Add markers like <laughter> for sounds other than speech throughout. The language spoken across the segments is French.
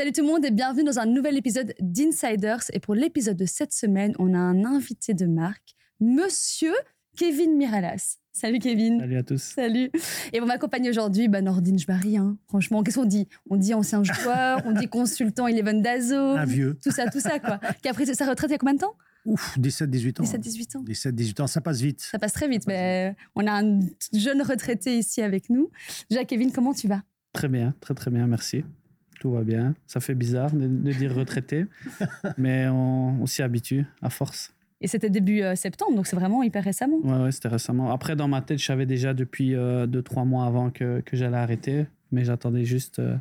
Salut tout le monde et bienvenue dans un nouvel épisode d'Insiders. Et pour l'épisode de cette semaine, on a un invité de marque, Monsieur Kevin Miralas. Salut Kevin. Salut à tous. Salut. Et vous m'accompagnez aujourd'hui, bah Nordine Jbari. Hein. Franchement, qu'est-ce qu'on dit? On dit ancien joueur, on dit consultant Eleven Dazo. Un vieux. Tout ça, tout ça, quoi. Qui a pris sa retraite il y a combien de temps? Ouf, 17-18 ans. 17-18 ans. 17-18 ans, ça passe vite. Ça passe très vite. Mais on a un jeune retraité ici avec nous. Déjà, Kevin, comment tu vas? Très bien, très très bien, merci. Tout va bien. Ça fait bizarre de, de dire retraité, <laughs> mais on, on s'y habitue à force. Et c'était début euh, septembre, donc c'est vraiment hyper récemment. Ouais, ouais c'était récemment. Après, dans ma tête, je savais déjà depuis 2-3 euh, mois avant que, que j'allais arrêter, mais j'attendais juste euh,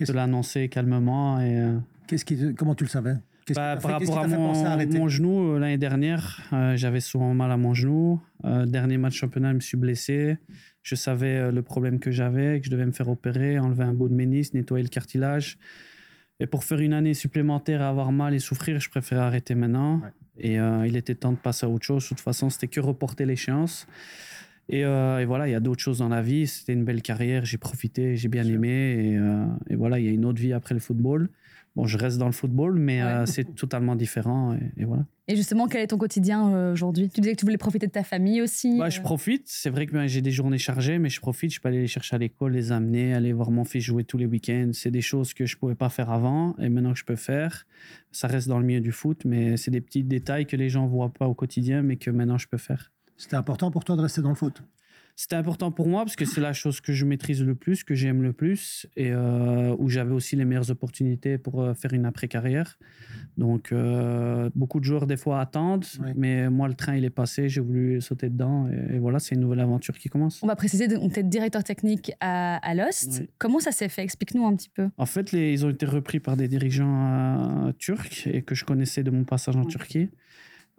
de l'annoncer calmement. Et, euh, Qu'est-ce qui, comment tu le savais? Bah, par rapport à mon, mon, genou, l'année dernière, euh, j'avais souvent mal à mon genou. Euh, dernier match championnat, je me suis blessé. Je savais euh, le problème que j'avais, que je devais me faire opérer, enlever un bout de ménis, nettoyer le cartilage. Et pour faire une année supplémentaire à avoir mal et souffrir, je préférais arrêter maintenant. Ouais. Et il était temps de passer à autre chose. De toute façon, c'était que reporter l'échéance. Et, et, voilà, il y a d'autres choses dans la vie. C'était une belle carrière. J'ai profité, j'ai bien aimé. Et, et, voilà, il y a une autre vie après le football. Bon, je reste dans le football, mais ouais. euh, c'est <laughs> totalement différent. Et, et, voilà. Et justement, quel est ton quotidien euh, aujourd'hui? Tu disais que tu voulais profiter de ta famille aussi. Ouais, je profite. C'est vrai que ben, j'ai des journées chargées, mais je profite. Je peux aller les chercher à l'école, les amener, aller voir mon fils jouer tous les week-ends. C'est des choses que je pouvais pas faire avant et maintenant que je peux faire. Ça reste dans le milieu du foot, mais c'est des petits détails que les gens voient pas au quotidien, mais que maintenant je peux faire. C'était important pour toi de rester dans le foot? C'était important pour moi parce que c'est la chose que je maîtrise le plus, que j'aime le plus et euh, où j'avais aussi les meilleures opportunités pour euh, faire une après-carrière. Donc, euh, beaucoup de joueurs, des fois, attendent, oui. mais moi, le train, il est passé, j'ai voulu sauter dedans et, et voilà, c'est une nouvelle aventure qui commence. On va préciser, on était directeur technique à, à Lost. Oui. Comment ça s'est fait? Explique-nous un petit peu. En fait, les, ils ont été repris par des dirigeants turcs et que je connaissais de mon passage en Turquie.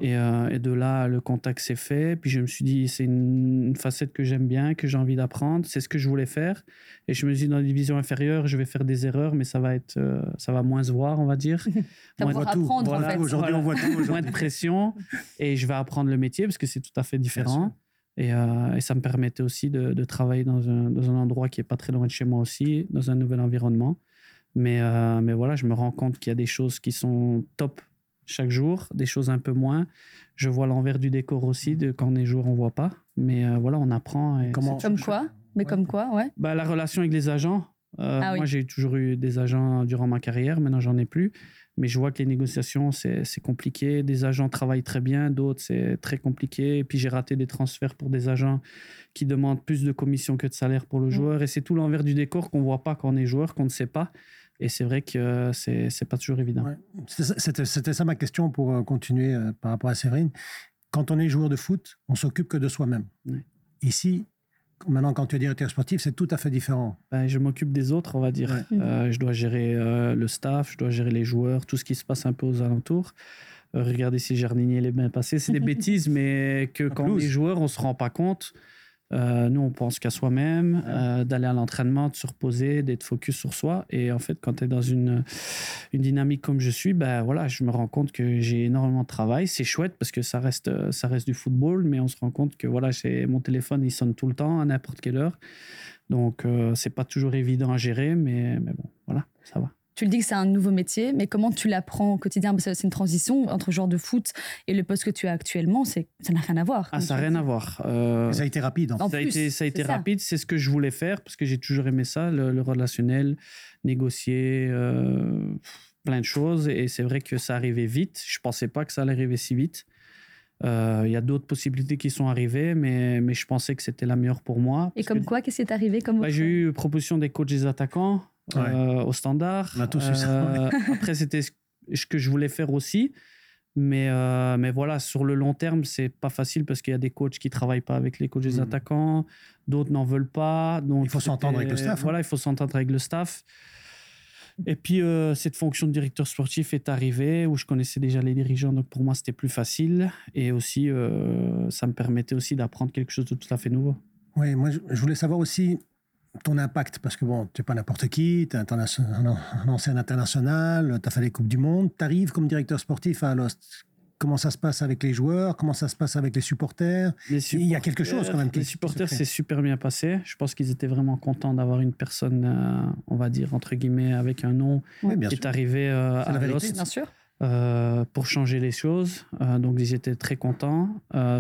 Et, euh, et, de là, le contact s'est fait. Puis je me suis dit, c'est une, une, facette que j'aime bien, que j'ai envie d'apprendre. C'est ce que je voulais faire. Et je me suis dit, dans la division inférieure, je vais faire des erreurs, mais ça va être, euh, ça va moins se voir, on va dire. <laughs> moins voit tout. Apprendre, voilà, en fait. Aujourd'hui, voilà. on voit tout. moins de pression. Et je vais apprendre le métier parce que c'est tout à fait différent. Et, euh, et, ça me permettait aussi de, de travailler dans un, dans un, endroit qui est pas très loin de chez moi aussi, dans un nouvel environnement. Mais, euh, mais voilà, je me rends compte qu'il y a des choses qui sont top chaque jour, des choses un peu moins. Je vois l'envers du décor aussi, de quand on est jour, on voit pas. Mais euh, voilà, on apprend. Et Comment Comme quoi? Mais ouais. comme quoi, ouais. Bah, la relation avec les agents. Euh, ah, oui. Moi, j'ai toujours eu des agents durant ma carrière. Maintenant, j'en ai plus. Mais je vois que les négociations, c'est compliqué. Des agents travaillent très bien, d'autres, c'est très compliqué. Et puis, j'ai raté des transferts pour des agents qui demandent plus de commissions que de salaire pour le mmh. joueur. Et c'est tout l'envers du décor qu'on voit pas quand on est joueur, qu'on ne sait pas. Et c'est vrai que c'est c'est pas toujours évident. Ouais. C'était ça ma question pour euh, continuer euh, par rapport à Séverine. Quand on est joueur de foot, on s'occupe que de soi-même. Ouais. Ici, maintenant, quand tu es directeur sportif, c'est tout à fait différent. Ben, je m'occupe des autres, on va dire. Ouais. Euh, je dois gérer euh, le staff, je dois gérer les joueurs, tout ce qui se passe un peu aux alentours. Euh, regardez si Jardinier est bien passé. C'est des <laughs> bêtises, mais que quand on est joueur, on se rend pas compte. Euh, nous, on pense qu'à soi-même, euh, d'aller à l'entraînement, de se reposer, d'être focus sur soi. Et en fait, quand tu es dans une, une dynamique comme je suis, ben voilà, je me rends compte que j'ai énormément de travail. C'est chouette parce que ça reste, ça reste du football, mais on se rend compte que voilà, mon téléphone, il sonne tout le temps, à n'importe quelle heure. Donc, euh, c'est pas toujours évident à gérer, mais, mais bon, voilà, ça va. Tu le dis que c'est un nouveau métier, mais comment tu l'apprends au quotidien? C'est une transition entre le genre de foot et le poste que tu as actuellement. Ça n'a rien à voir. Ah, ça n'a rien à voir. Euh, ça a été rapide. En ça, a été, ça a été rapide. C'est ce que je voulais faire parce que j'ai toujours aimé ça, le, le relationnel, négocier, euh, plein de choses. Et c'est vrai que ça arrivait vite. Je ne pensais pas que ça allait arriver si vite. Il euh, y a d'autres possibilités qui sont arrivées, mais, mais je pensais que c'était la meilleure pour moi. Et comme que, quoi, qu'est-ce qui est arrivé comme bah, J'ai eu proposition des coachs des attaquants ouais. euh, au standard. On a tous eu ça. <laughs> après, c'était ce que je voulais faire aussi. Mais, euh, mais voilà, sur le long terme, c'est pas facile parce qu'il y a des coachs qui travaillent pas avec les coachs des mmh. attaquants, d'autres n'en veulent pas. Donc il faut s'entendre avec le staff. Voilà, hein. il faut s'entendre avec le staff. Et puis, euh, cette fonction de directeur sportif est arrivée où je connaissais déjà les dirigeants, donc pour moi, c'était plus facile. Et aussi, euh, ça me permettait aussi d'apprendre quelque chose de tout à fait nouveau. Oui, moi, je voulais savoir aussi ton impact, parce que bon, tu n'es pas n'importe qui, tu es un, ancien international, tu as fait les Coupes du Monde, tu arrives comme directeur sportif à Alost. comment ça se passe avec les joueurs, comment ça se passe avec les supporters? Il y a quelque chose quand même. Les supporters, c'est super bien passé. Je pense qu'ils étaient vraiment contents d'avoir une personne, euh, on va dire, entre guillemets, avec un nom qui est arrivé euh, à Lost. Bien sûr. Euh, pour changer les choses. donc, ils étaient très contents,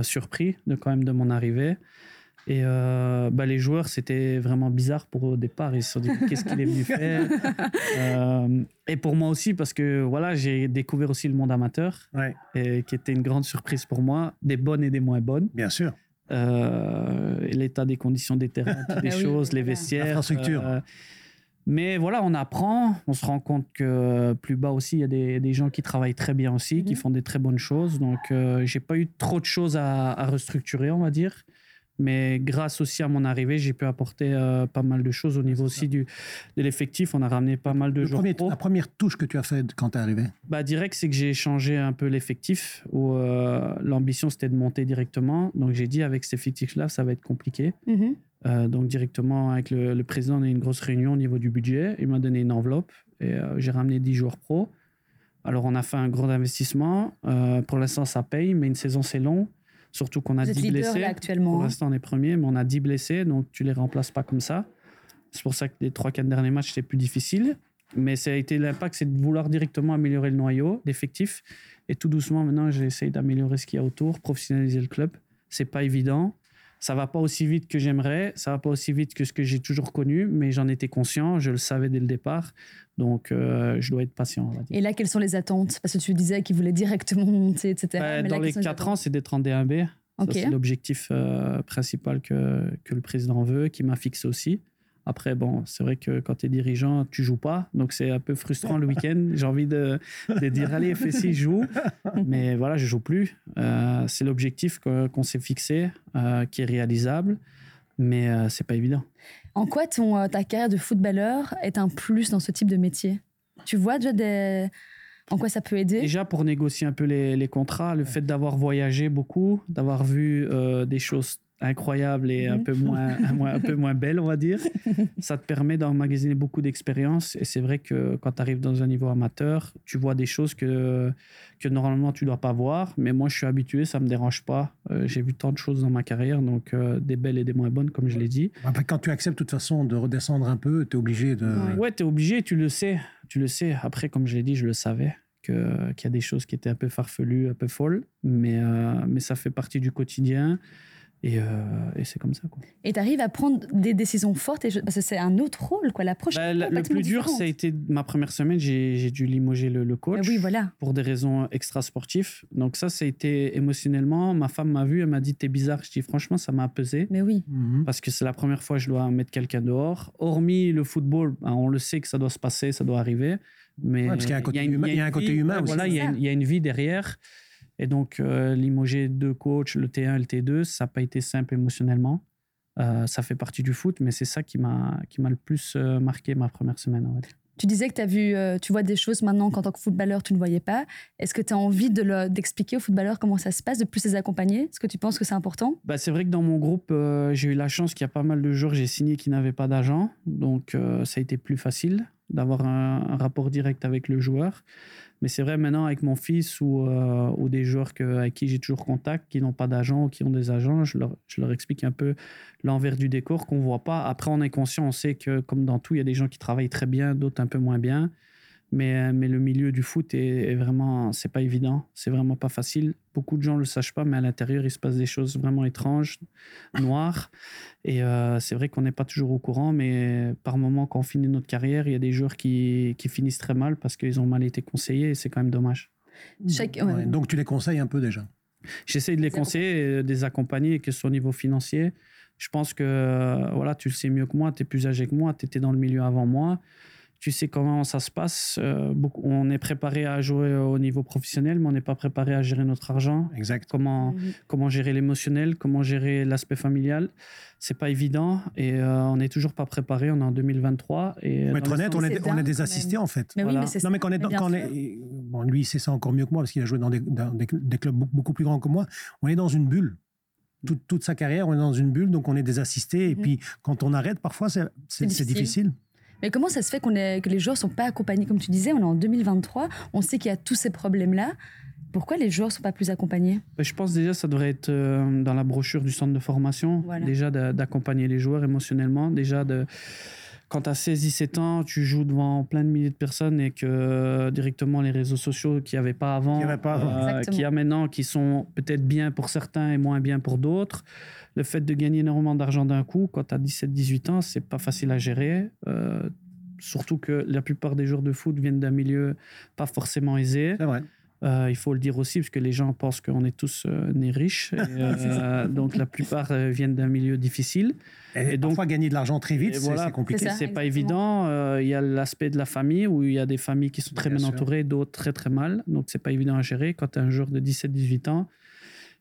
surpris de quand même de mon arrivée. Et euh, bah, les joueurs, c'était vraiment bizarre pour eux au départ. Ils se sont dit qu'est-ce qu'il est venu faire <laughs> euh, Et pour moi aussi, parce que voilà, j'ai découvert aussi le monde amateur, et, qui était une grande surprise pour moi, des bonnes et des moins bonnes. Bien sûr. Euh, l'état des conditions des terrains, toutes <laughs> les ah choses, les vestiaires. L'infrastructure. mais voilà, on apprend, on se rend compte que plus bas aussi, il y a des, des gens qui travaillent très bien aussi, qui mhm. font des très bonnes choses. Donc, j'ai pas eu trop de choses à, à restructurer, on va dire. Mais grâce aussi à mon arrivée, j'ai pu apporter euh, pas mal de choses au niveau aussi du, de l'effectif. On a ramené pas mal de joueurs. La première touche que tu as faite quand tu es arrivé? Bah, Direct, c'est que j'ai changé un peu l'effectif. où euh, L'ambition, c'était de monter directement. Donc j'ai dit, avec cet effectif-là, ça va être compliqué. Mm-hmm. Euh, donc directement, avec le, président, on a eu une grosse réunion au niveau du budget. Il m'a donné une enveloppe et j'ai ramené 10 joueurs pro. Alors on a fait un gros investissement. pour l'instant, ça paye, mais une saison, c'est long. Surtout qu'on a 10 blessés. actuellement. Pour l'instant, on est premier, mais on a 10 blessés, donc tu les remplaces pas comme ça. C'est pour ça que les 3-4 derniers matchs, c'était plus difficile. Mais ça a été l'impact, c'est de vouloir directement améliorer le noyau d'effectifs. Et tout doucement, maintenant, j'essaie d'améliorer ce qu'il y a autour, professionnaliser le club. C'est pas évident. Ça va pas aussi vite que j'aimerais, ça va pas aussi vite que ce que j'ai toujours connu, mais j'en étais conscient, je le savais dès le départ. Donc, euh, je dois être patient. Et là, quelles sont les attentes? Parce que tu disais qu'il voulait directement monter, etc. Bah, dans les 4 ans, c'est d'être en D1B. C'est l'objectif euh, principal que, que, le président veut, qui m'a fixé aussi. Après, bon, c'est vrai que quand tu es dirigeant, tu joues pas. Donc, c'est un peu frustrant le week-end. <laughs> J'ai envie de, de, dire, allez, fais si, joue. Mais voilà, je joue plus. Euh, c'est l'objectif qu'on s'est fixé, euh, qui est réalisable. Mais euh, c'est pas évident. En quoi ton, ta carrière de footballeur est un plus dans ce type de métier? Tu vois déjà des... En quoi ça peut aider? Déjà pour négocier un peu les, les contrats, le fait d'avoir voyagé beaucoup, d'avoir vu des choses incroyable et un, mhm. peu <laughs> moins, un, peu moins belle, on va dire. <laughs> Ça te permet d'emmagasiner beaucoup d'expérience. Et c'est vrai que quand tu arrives dans un niveau amateur, tu vois des choses que, que normalement tu ne dois pas voir. Mais moi, je suis habitué, ça ne me dérange pas. Euh, j'ai vu tant de choses dans ma carrière, donc euh, des belles et des moins bonnes, comme je l'ai dit. quand tu acceptes de toute façon de redescendre un peu, tu es obligé de... Ouais, tu es obligé, tu le sais. Tu le sais. Après, comme je l'ai dit, je le savais qu'il y a des choses qui étaient un peu farfelues, un peu folles. Mais, euh, mais ça fait partie du quotidien. Euh, et, c'est comme ça. Quoi. Et tu arrives à prendre des décisions fortes, et parce que c'est un autre rôle. Quoi. L'approche bah, Le plus dur, ça a été ma première semaine, j'ai dû limoger le, coach oui, voilà. pour des raisons extra-sportives. Donc ça, ça a été émotionnellement. Ma femme m'a vu, elle m'a dit, t'es bizarre. Je dis, franchement, ça m'a pesé. Mais oui. Mhm. Parce que c'est la première fois que je dois mettre quelqu'un dehors. Hormis le football, ben, on le sait que ça doit se passer, ça doit arriver. Mais parce qu'il y a un côté humain, il y a un côté humain aussi. Voilà, il y, a une vie derrière. Et donc, euh, limoger deux coachs, le T1 et le T2, ça n'a pas été simple émotionnellement. Euh, ça fait partie du foot, mais c'est ça qui m'a le plus euh, marqué ma première semaine, va dire. Tu disais que as vu, tu vois des choses maintenant qu'en tant que footballeur, tu ne voyais pas. Est-ce que tu as envie d'expliquer aux footballeurs comment ça se passe, de plus les accompagner? Est-ce que tu penses que c'est important? Bah, C'est vrai que dans mon groupe, j'ai eu la chance qu'il y a pas mal de joueurs j'ai signé qui n'avaient pas d'agent. Donc, ça a été plus facile d'avoir un, rapport direct avec le joueur. Mais c'est vrai maintenant avec mon fils ou, euh, ou des joueurs avec qui j'ai toujours contact, qui n'ont pas d'agent ou qui ont des agents, je leur, je leur explique un peu l'envers du décor qu'on ne voit pas. Après, on est conscient, on sait que comme dans tout, il y a des gens qui travaillent très bien, d'autres un peu moins bien. Mais, euh, mais le milieu du foot est, vraiment, c'est pas évident, c'est vraiment pas facile. Beaucoup de gens le savent pas, mais à l'intérieur, il se passe des choses vraiment étranges, noires. Et euh, c'est vrai qu'on n'est pas toujours au courant, mais par moment, quand on finit notre carrière, il y a des joueurs qui, qui finissent très mal parce qu'ils ont mal été conseillés et c'est quand même dommage. donc tu les conseilles un peu déjà? J'essaie de les conseiller, de les accompagner, que ce soit au niveau financier. Je pense que voilà, tu le sais mieux que moi, tu es plus âgé que moi, tu étais dans le milieu avant moi tu sais comment ça se passe. Euh, on est préparé à jouer au niveau professionnel, mais on n'est pas préparé à gérer notre argent. Exact. Comment, mhm. comment gérer l'émotionnel, comment gérer l'aspect familial. C'est pas évident et euh, on n'est toujours pas préparé. On est en 2023. Et Pour être honnête, on est, on est des assistés en fait. Mais oui, mais c'est non, mais quand on est, quand on est bon, lui, c'est ça encore mieux que moi parce qu'il a joué dans des, des, clubs beaucoup plus grands que moi. On est dans une bulle. Toute, toute, sa carrière, on est dans une bulle, donc on est des assistés. Et mhm. puis, quand on arrête, parfois, c'est difficile. Mais comment ça se fait qu'on est, que les joueurs ne sont pas accompagnés? Comme tu disais, on est en 2023, on sait qu'il y a tous ces problèmes-là. Pourquoi les joueurs ne sont pas plus accompagnés? Ben, Je pense déjà ça devrait être euh, dans la brochure du centre de formation, déjà d'accompagner les joueurs émotionnellement, déjà de quand tu as 16-17 ans, tu joues devant plein de milliers de personnes et que euh, directement les réseaux sociaux qu'il n'y avait pas avant, qu'il y a maintenant, qui sont peut-être bien pour certains et moins bien pour d'autres. Le fait de gagner énormément d'argent d'un coup, quand tu as 17-18 ans, c'est pas facile à gérer. surtout que la plupart des joueurs de foot viennent d'un milieu pas forcément aisé. C'est vrai. Euh, il faut le dire aussi, parce que les gens pensent qu'on est tous euh, nés riches. <laughs> Euh, donc la plupart viennent d'un milieu difficile. Et, donc, parfois gagner de l'argent très vite, c'est compliqué. C'est pas évident. Il y a l'aspect de la famille, où il y a des familles qui sont très bien, entourées, d'autres très très mal. Donc c'est pas évident à gérer. Quand tu es un joueur de 17-18 ans,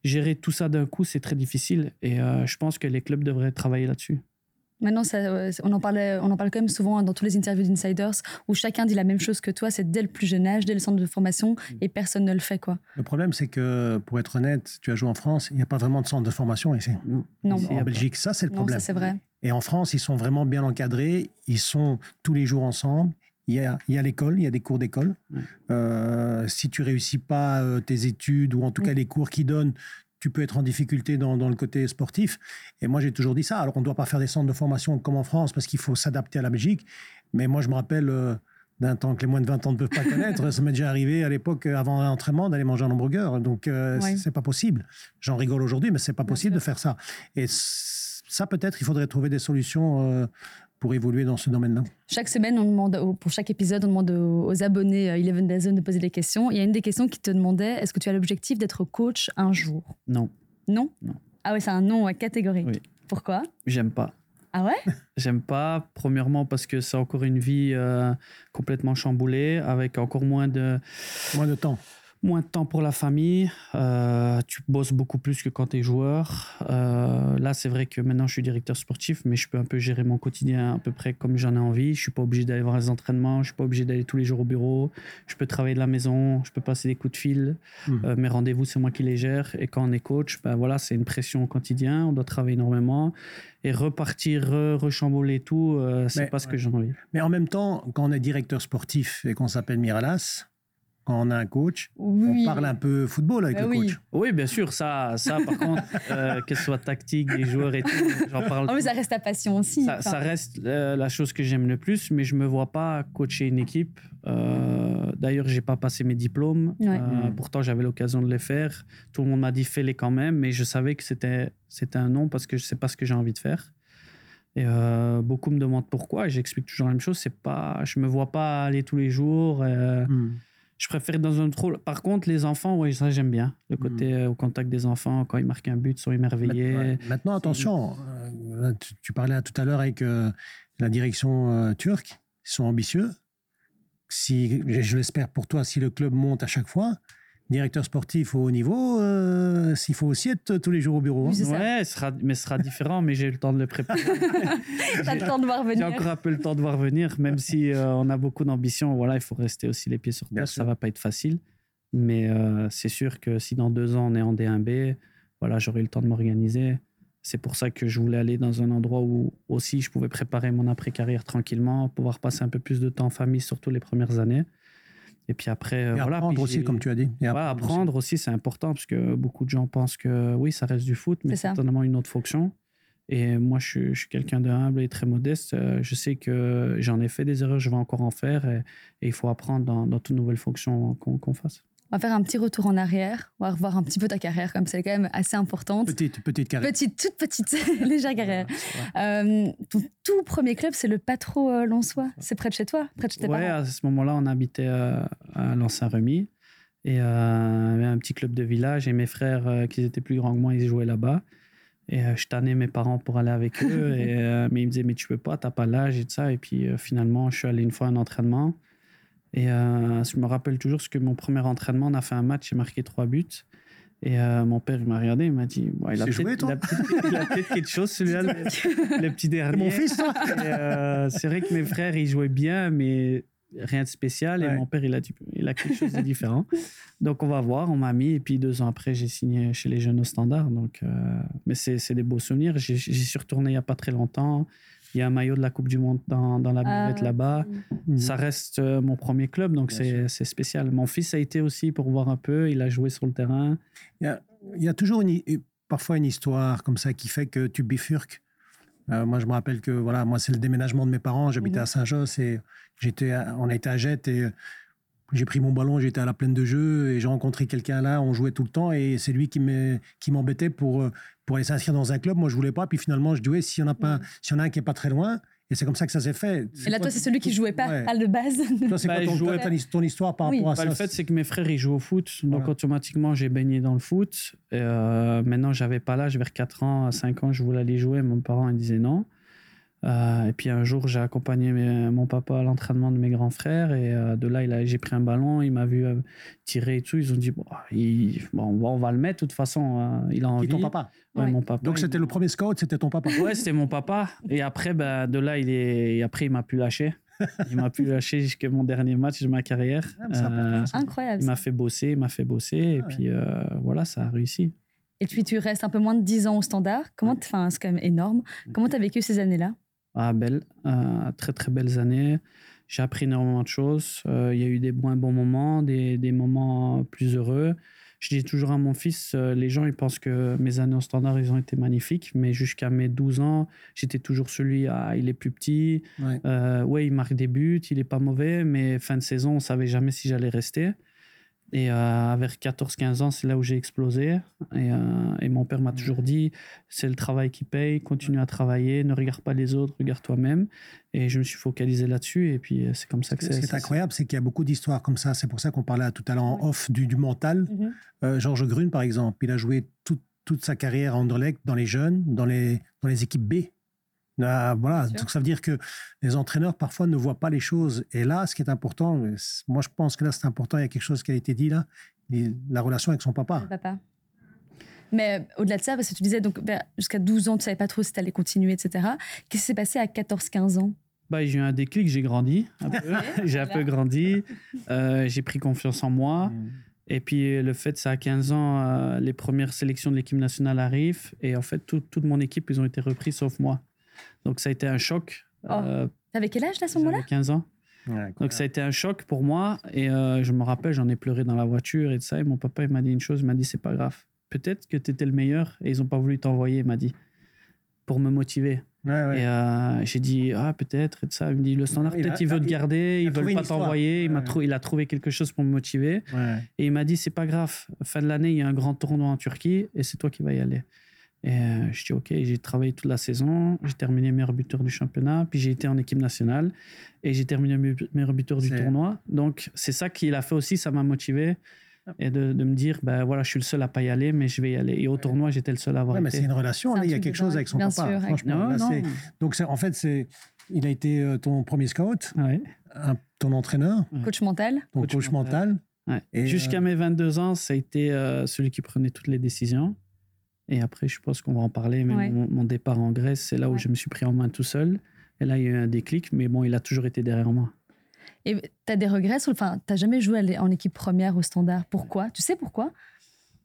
gérer tout ça d'un coup, c'est très difficile. Et je pense que les clubs devraient travailler là-dessus. Maintenant, ça, on, en parle, on en parle quand même souvent dans tous les interviews d'Insiders où chacun dit la même chose que toi, c'est dès le plus jeune âge, dès le centre de formation, mm. et personne ne le fait. quoi. Le problème, c'est que, pour être honnête, tu as joué en France, il n'y a pas vraiment de centre de formation ici. Non. En Belgique, ça, c'est le problème. Non, c'est vrai. Et en France, ils sont vraiment bien encadrés, ils sont tous les jours ensemble. Il y a, il y a l'école, il y a des cours d'école. Euh, si tu réussis pas euh, tes études ou en tout cas les cours qu'ils donnent, tu peux être en difficulté dans, le côté sportif. Et moi, j'ai toujours dit ça. Alors, on ne doit pas faire des centres de formation comme en France parce qu'il faut s'adapter à la Belgique. Mais moi, je me rappelle euh, d'un temps que les moins de 20 ans ne peuvent pas connaître. <laughs> ça m'est déjà arrivé à l'époque, avant l'entraînement, d'aller manger un hamburger. Donc, ce c'est pas possible. J'en rigole aujourd'hui, mais c'est pas possible de faire ça. Et ça, peut-être, il faudrait trouver des solutions pour évoluer dans ce domaine-là Chaque semaine, on demande, pour chaque épisode, on demande aux, abonnés euh, Eleven Dazen de poser des questions. Il y a une des questions qui te demandait est-ce que tu as l'objectif d'être coach un jour? Non. Non? Non. Ah ouais, c'est un non catégorique. Oui. Pourquoi? J'aime pas. Ah ouais? <laughs> J'aime pas, premièrement parce que c'est encore une vie euh, complètement chamboulée, avec encore moins de... Moins de temps moins de temps pour la famille, euh, tu bosses beaucoup plus que quand tu es joueur. Euh, là, c'est vrai que maintenant je suis directeur sportif, mais je peux un peu gérer mon quotidien à peu près comme j'en ai envie. Je suis pas obligé d'aller voir les entraînements, je suis pas obligé d'aller tous les jours au bureau. Je peux travailler de la maison, je peux passer des coups de fil. Mmh. Euh, mes rendez-vous, c'est moi qui les gère. Et quand on est coach, ben voilà, c'est une pression au quotidien. On doit travailler énormément et repartir, rechambouler tout, c'est pas ce que j'ai envie. Mais en même temps, quand on est directeur sportif et qu'on s'appelle Miralas, quand on a un coach, on parle un peu football avec bah le coach. Oui, bien sûr, ça, ça par contre, euh, <laughs> qu'elle soit tactique, des joueurs et tout, j'en parle. Oh, mais ça reste ta passion aussi. Ça, reste euh, la chose que j'aime le plus, mais je me vois pas coacher une équipe. Euh, D'ailleurs, j'ai pas passé mes diplômes. Euh, pourtant, j'avais l'occasion de les faire. Tout le monde m'a dit fais-les quand même, mais je savais que c'était c'était un non parce que je sais pas ce que j'ai envie de faire. Et beaucoup me demandent pourquoi, et j'explique toujours la même chose. C'est pas, je me vois pas aller tous les jours. Hmm je préfère dans un rôle. Par contre, les enfants, oui, ça j'aime bien. Le hmm. côté euh, au contact des enfants, quand ils marquent un but, ils sont émerveillés. Maintenant, attention, euh, tu, parlais tout à l'heure avec euh, la direction turque, ils sont ambitieux. Si, je l'espère pour toi, si le club monte à chaque fois, directeur sportif au haut niveau, euh, s'il faut aussi être tous les jours au bureau. Oui, ouais, sera, mais ce sera différent, mais j'ai eu le temps de le préparer. <laughs> T'as le temps de voir venir. J'ai encore un peu le temps de voir venir, même si euh, on a beaucoup d'ambition. Voilà, il faut rester aussi les pieds sur terre. Ça va pas être facile, mais euh, c'est sûr que si dans deux ans on est en D1B, voilà, j'aurai le temps de m'organiser. C'est pour ça que je voulais aller dans un endroit où aussi je pouvais préparer mon après-carrière tranquillement, pouvoir passer un peu plus de temps en famille, surtout les premières années. Et puis après, euh, voilà. Apprendre aussi, comme tu as dit. Et apprendre, aussi, c'est important parce que beaucoup de gens pensent que oui, ça reste du foot, mais c'est certainement une autre fonction. Et moi, je suis, quelqu'un de humble et très modeste. Euh, je sais que j'en ai fait des erreurs, je vais encore en faire et, il faut apprendre dans, dans toute nouvelle fonction qu'on fasse. On va faire un petit retour en arrière. On va revoir un petit peu ta carrière, comme c'est quand même assez importante. Petite, petite carrière. Petite, toute petite, <laughs> légère carrière. Euh, ton tout premier club, c'est le Patro euh, Lançois. C'est près de chez toi, près de chez tes ouais, à ce moment-là, on habitait euh, à Lens-Saint-Remy. Et avait un petit club de village. Et mes frères, qui étaient plus grands que moi, ils jouaient là-bas. Et je tannais mes parents pour aller avec eux. <laughs> et, mais ils me disaient, mais tu peux pas, t'as pas l'âge et tout ça. Et puis finalement, je suis allé une fois à un entraînement. Et euh, je me rappelle toujours ce que mon premier entraînement, on a fait un match, j'ai marqué trois buts. Et euh, mon père, il m'a regardé, il m'a dit il, a peut-être quelque chose, celui-là, le, petit dernier. Mon fils, toi euh, C'est vrai que mes frères, ils jouaient bien, mais rien de spécial. Et mon père, il a, dit, il a quelque chose de différent. Donc, on va voir. On m'a mis. Et puis, deux ans après, j'ai signé chez les Jeunes au Standard. Donc, mais c'est des beaux souvenirs. J'y suis retourné il n'y a pas très longtemps. Il y a un maillot de la Coupe du Monde dans, dans la buvette ah, là-bas. Mm. Ça reste euh, mon premier club, donc c'est spécial. Mon fils a été aussi pour voir un peu. Il a joué sur le terrain. Il y a, il y a toujours une, parfois une histoire comme ça qui fait que tu bifurques. Euh, moi, je me rappelle que voilà, moi, c'est le déménagement de mes parents. J'habitais mhm. à Saint-Josse et j'étais, on a été à Jette et j'ai pris mon ballon, j'étais à la plaine de jeu et j'ai rencontré quelqu'un là. On jouait tout le temps et c'est lui qui m'embêtait pour pour aller s'inscrire dans un club. Moi, je voulais pas. Puis finalement, je dis ouais, s'il y en a pas, s'il y en a un qui est pas très loin, et c'est comme ça que ça s'est fait. Et là, toi, c'est celui qui jouait pas à la base. Toi, c'est bah, quoi ton, ton, histoire par rapport à bah, ça? Le fait, c'est que mes frères, ils jouent au foot. Donc, automatiquement, j'ai baigné dans le foot. Et, euh, maintenant, j'avais pas l'âge. Vers 4 ans, à 5 ans, je voulais aller jouer. Mon parent, il disait non. Euh, et puis un jour, j'ai accompagné mon papa à l'entraînement de mes grands frères. Et euh, de là, j'ai pris un ballon, il m'a vu euh, tirer et tout. Ils ont dit bon, on, va, le mettre de toute façon. il a envie. ton papa? Ouais. mon papa. Donc c'était le premier scout, c'était ton papa? Ouais, c'était mon papa. Et après, ben, de là, il est... après, il m'a plus lâché. Il m'a plus lâché jusqu'à mon dernier match de ma carrière. Ah, Incroyable. Il m'a fait bosser, il m'a fait bosser. et ah puis voilà, ça a réussi. Et puis tu restes un peu moins de 10 ans au standard. Comment, enfin, c'est quand même énorme. Comment tu as vécu ces années-là? Ah, belle, euh, très très belles années. J'ai appris énormément de choses. Euh, il y a eu des moins bons moments, des, des, moments plus heureux. Je dis toujours à mon fils, euh, les gens ils pensent que mes années au standard ils ont été magnifiques, mais jusqu'à mes 12 ans, j'étais toujours celui, ah, il est plus petit, ouais. ouais, il marque des buts, il est pas mauvais, mais fin de saison, on savait jamais si j'allais rester. Et euh, vers 14-15 ans, c'est là où j'ai explosé. Et, euh, et, mon père m'a toujours dit, c'est le travail qui paye, continue à travailler, ne regarde pas les autres, regarde toi-même. Et je me suis focalisé là-dessus. Et puis, euh, c'est comme ça que c'est. Ce qui est incroyable, c'est qu'il y a beaucoup d'histoires comme ça. C'est pour ça qu'on parlait tout à l'heure en off du, du mental. Mm-hmm. Georges Grune, par exemple, il a joué toute, toute sa carrière à Anderlecht dans les jeunes, dans les, dans les équipes B. Ah, voilà, donc ça veut dire que les entraîneurs parfois ne voient pas les choses. Et là, ce qui est important, moi je pense que là c'est important, il y a quelque chose qui a été dit là, la relation avec son papa. papa. Mais au-delà de ça, parce que tu disais donc jusqu'à 12 ans, tu savais pas trop si tu allais continuer, etc. Qu'est-ce qui s'est passé à 14-15 ans? Bah, j'ai eu un déclic, j'ai grandi <laughs> j'ai un peu grandi, euh, j'ai pris confiance en moi. Mm. Et puis le fait, ça à 15 ans, euh, les premières sélections de l'équipe nationale arrivent et en fait, toute mon équipe, ils ont été repris sauf moi. Donc, ça a été un choc. Oh. Euh, T'avais quel âge à ce moment-là? 15 ans. Donc, ça a été un choc pour moi. Et euh, je me rappelle, j'en ai pleuré dans la voiture et tout ça. Et mon papa, il m'a dit une chose il m'a dit, c'est pas grave. Peut-être que tu étais le meilleur et ils n'ont pas voulu t'envoyer, il m'a dit, pour me motiver. et euh, j'ai dit, ah, peut-être, et tout ça. Il me dit, le standard, peut-être il, veut te garder, ils veulent pas t'envoyer. Il, m'a il a trouvé quelque chose pour me motiver. Et il m'a dit, c'est pas grave. Fin de l'année, il y a un grand tournoi en Turquie et c'est toi qui vas y aller. Et euh, je dis OK, j'ai travaillé toute la saison, j'ai terminé meilleur buteur du championnat, puis j'ai été en équipe nationale et j'ai terminé meilleur buteur du tournoi. Donc c'est ça qui l'a fait aussi, ça m'a motivé et de, de, me dire ben voilà, je suis le seul à pas y aller, mais je vais y aller. Et au tournoi, j'étais le seul à avoir ouais, mais c'est une relation, là, il y a quelque chose avec son papa. franchement, donc en fait c'est il a été euh, ton premier scout, ton entraîneur, coach mental, ton coach, mental. Jusqu'à euh, mes 22 ans, ça a été celui qui prenait toutes les décisions. Et après, je pense qu'on va en parler. Mais mon, départ en Grèce, c'est là où je me suis pris en main tout seul. Et là, il y a eu un déclic, mais bon, il a toujours été derrière moi. Et tu as des regrets Enfin, tu n'as jamais joué en équipe première au standard. Pourquoi? Tu sais pourquoi?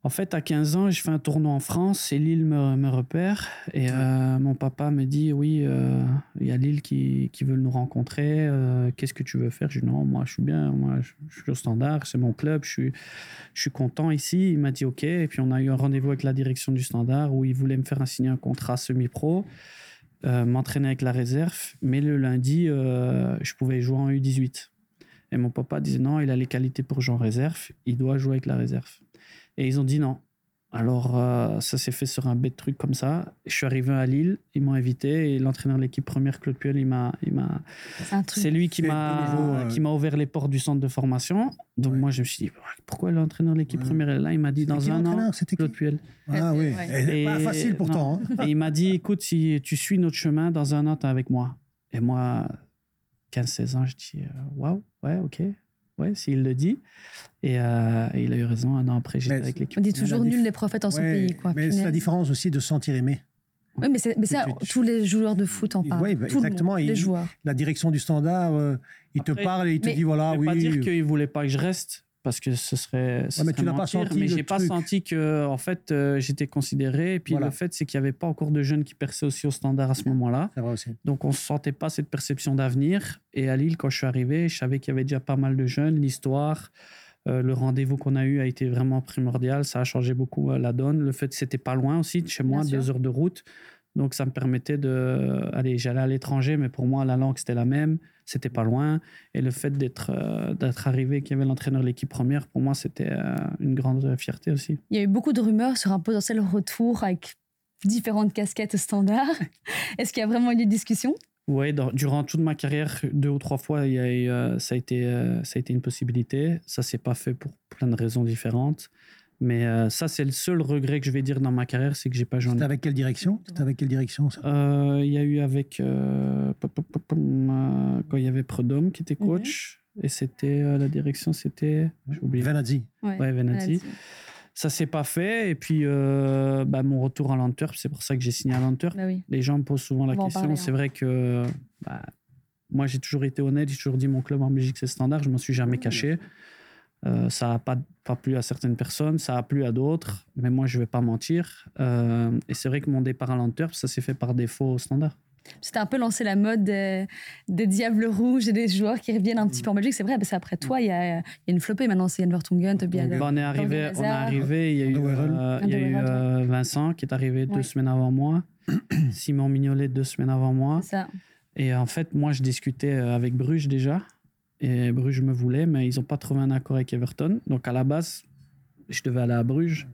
En fait, à 15 ans, je fais un tournoi en France et Lille me, me repère. Et euh, mon papa me dit Oui, euh, il y a Lille qui, qui veut nous rencontrer. Euh, qu'est-ce que tu veux faire? Je dis Non, moi, je suis bien. Moi, je, suis au standard. C'est mon club. Je suis, je suis content ici. Il m'a dit OK. Et puis, on a eu un rendez-vous avec la direction du standard où il voulait me faire signer un contrat semi-pro, m'entraîner avec la réserve. Mais le lundi, je pouvais jouer en U18. Et mon papa disait Non, il a les qualités pour jouer en réserve. Il doit jouer avec la réserve. Et ils ont dit non. Alors, euh, ça s'est fait sur un bête truc comme ça. Je suis arrivé à Lille, ils m'ont invité et l'entraîneur de l'équipe première, Claude Puel, il m'a, il m'a, c'est lui qui m'a, euh, qui m'a ouvert les portes du centre de formation. Donc moi, je me suis dit, pourquoi l'entraîneur de l'équipe première est là? Il m'a dit dans un an, Claude Puel. Ah oui, et, pas facile pourtant. Hein. Et il m'a dit, écoute, si tu suis notre chemin, dans un an, tu es avec moi. Et moi, 15-16 ans, je dis, euh, waouh, ouais, ok, ouais, s'il le dit. Euh, et, il a eu raison, un an après, j'étais avec l'équipe. On dit toujours nul les prophètes en son pays. Quoi, mais c'est la différence aussi de se sentir aimé. Oui, mais, mais ça, tous les joueurs de foot en parlent. Oui, bah, exactement. les joueurs. La direction du standard, euh, il te parle et il te dit voilà, oui. pas dire qu'il ne voulait pas que je reste. Parce que ce serait. mais tu n'as pas senti. Mais j'ai pas senti que, en fait, euh, j'étais considéré. Et puis le fait, c'est qu'il n'y avait pas encore de jeunes qui perçaient aussi au standard à ce moment-là. Donc on ne sentait pas cette perception d'avenir. Et à Lille, quand je suis arrivé, je savais qu'il y avait déjà pas mal de jeunes. L'histoire, euh, le rendez-vous qu'on a eu a été vraiment primordial. Ça a changé beaucoup euh, la donne. Le fait que c'était pas loin aussi de chez moi, deux heures de route. Donc ça me permettait de. Allez, j'allais à l'étranger, mais pour moi, la langue, c'était la même c'était pas loin. Et le fait d'être euh, d'être arrivé, qu'il y avait l'entraîneur de l'équipe première, pour moi, c'était euh, une grande fierté aussi. Il y a eu beaucoup de rumeurs sur un potentiel retour avec différentes casquettes standards. <laughs> Est-ce qu'il y a vraiment eu des discussions? Oui, durant toute ma carrière, deux ou trois fois, il y a euh, ça, a été, ça a été une possibilité. Ça s'est pas fait pour plein de raisons différentes. Mais euh, ça, c'est le seul regret que je vais dire dans ma carrière, c'est que j'ai pas joué. C'était avec quelle direction? C'était avec quelle direction ça? Euh, Il y a eu avec euh, quand il y avait Prodome qui était coach et c'était la direction, c'était j'ai oublié. Venazzi. Ouais, Venazzi. Ça s'est pas fait et puis bah, mon retour à l'Antwerp, c'est pour ça que j'ai signé à l'Antwerp. Bah Les gens me posent souvent la question. C'est hein. vrai que bah, moi j'ai toujours été honnête, j'ai toujours dit mon club en Belgique c'est standard, je m'en suis jamais caché. Euh, ça n'a pas, pas plu à certaines personnes, ça a plu à d'autres, mais moi, je ne vais pas mentir. Euh, et c'est vrai que mon départ à l'Antwerp, ça s'est fait par défaut au standard. C'était un peu lancé la mode des, Diables Rouges et des joueurs qui reviennent un petit peu en Belgique. C'est vrai, parce qu'après toi, il y, a, une flopée maintenant. C'est Yann Vertonghen, Tobias. Bah, on est arrivé, on est arrivé. Il y a eu, euh, il y a eu Vincent qui est arrivé deux semaines avant moi, <coughs> Simon Mignolet deux semaines avant moi. Ça. Et en fait, moi, je discutais avec Bruges déjà. Et Bruges me voulait, mais ils n'ont pas trouvé un accord avec Everton. Donc à la base, je devais aller à Bruges.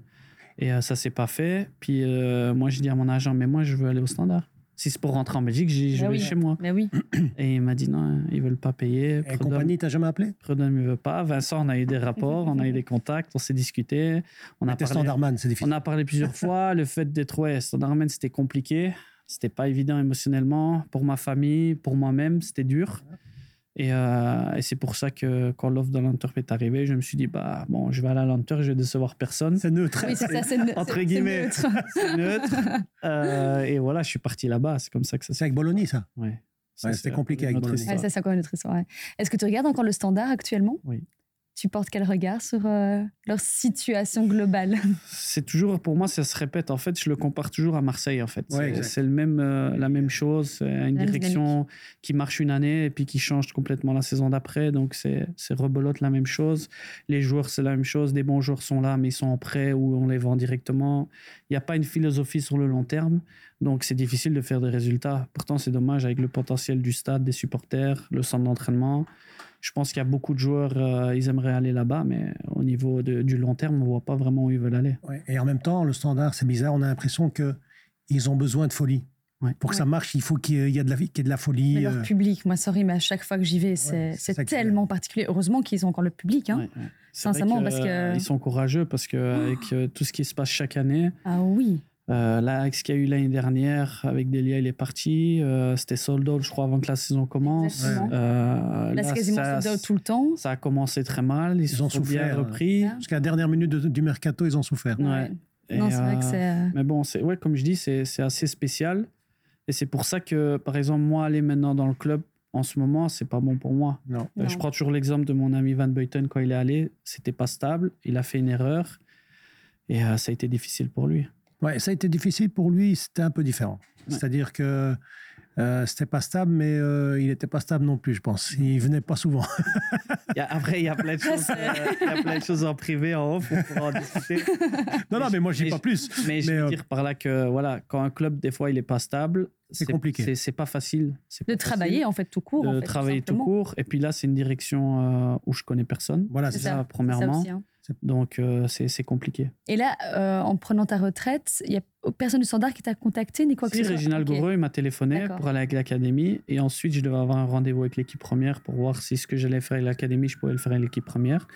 Et ça euh, ça s'est pas fait. Puis euh, moi, j'ai dit à mon agent, mais moi, je veux aller au standard. Si c'est pour rentrer en Belgique, je bah vais chez moi. Mais oui. <clears throat> Et il m'a dit non, ils veulent pas payer. Et compagnie, t'as jamais appelé? Prud'homme ne veut pas. Vincent, on a eu des rapports, on a eu des contacts, on s'est discuté. On a parlé, Standardman, c'est difficile. On a parlé plusieurs fois. <laughs> Le fait d'être ouais, Standardman, c'était compliqué. C'était pas évident émotionnellement. Pour ma famille, pour moi-même, c'était dur. Euh, et, c'est pour ça que quand l'offre de l'Antwerp est arrivée, je me suis dit, bah, bon, je vais aller à l'Antwerp, je vais décevoir personne. C'est neutre. Oui, c'est ça, c'est neutre. Entre guillemets. <laughs> C'est neutre. Euh, et voilà, je suis parti là-bas. C'est comme ça que ça C'est avec Bologna, ça Oui. Ouais, C'était compliqué avec Bologna. ça, c'est encore une autre histoire. Est-ce que tu regardes encore le standard actuellement? Oui tu portes quel regard sur euh, leur situation globale? C'est toujours, pour moi, ça se répète. En fait, je le compare toujours à Marseille. En fait, c'est le même, euh, la même chose, une direction qui marche une année et puis qui change complètement la saison d'après. Donc, c'est rebelote la même chose. Les joueurs, c'est la même chose. Des bons joueurs sont là, mais ils sont en prêt ou on les vend directement. Il n'y a pas une philosophie sur le long terme. Donc, c'est difficile de faire des résultats. Pourtant, c'est dommage avec le potentiel du stade, des supporters, le centre d'entraînement je pense qu'il y a beaucoup de joueurs, euh, ils aimeraient aller là-bas, mais au niveau du long terme, on ne voit pas vraiment où ils veulent aller. et en même temps, le standard, c'est bizarre, on a l'impression qu'ils ont besoin de folie. Pour que ça marche, il faut qu'il y ait de la, de la folie. Mais leur euh. public, moi, sorry, mais à chaque fois que j'y vais, c'est tellement particulier. Heureusement qu'ils ont encore le public, hein. sincèrement, parce que... Ils sont courageux parce qu'avec avec euh, tout ce qui se passe chaque année... Ah oui euh, là, avec ce qu'il y a eu l'année dernière, avec Delia, il est parti. Euh, c'était sold out, je crois, avant que la saison commence. Euh, là, c'est quasiment sold out tout le temps. Ça a commencé très mal. Ils, ils ont souffert. repris. Jusqu'à la dernière minute du mercato, ils ont souffert. Ouais. non, c'est vrai que c'est. Mais bon, c'est ouais, comme je dis, c'est assez spécial. Et c'est pour ça que, par exemple, moi, aller maintenant dans le club, en ce moment, c'est pas bon pour moi. Non. Je prends toujours l'exemple de mon ami Van Buyten quand il est allé. C'était pas stable. Il a fait une erreur. Et ça a été difficile pour lui. Ouais, ça a été difficile pour lui, c'était un peu différent. C'est-à-dire que euh, c'était pas stable, mais euh, il n'était pas stable non plus, je pense. Il venait pas souvent. après, il y, a plein de choses, euh, il y a plein de choses en privé, en off, on pourra en discuter. <laughs> Non, non, mais moi, je dis pas plus. Mais, je veux dire par là que, voilà, quand un club, des fois, il n'est pas stable, c'est compliqué. C'est pas facile. De travailler, en fait, tout court. De travailler tout, court. Et puis là, c'est une direction où je connais personne. Voilà, c'est ça, premièrement. Hein. Donc, euh, c'est compliqué. Et là, euh, en prenant ta retraite, il n'y a personne du standard qui t'a contacté ni quoi que ce soit? Réginald okay. m'a téléphoné pour aller avec l'académie. Et ensuite, je devais avoir un rendez-vous avec l'équipe première pour voir si ce que j'allais faire avec l'académie, je pouvais le faire avec l'équipe première.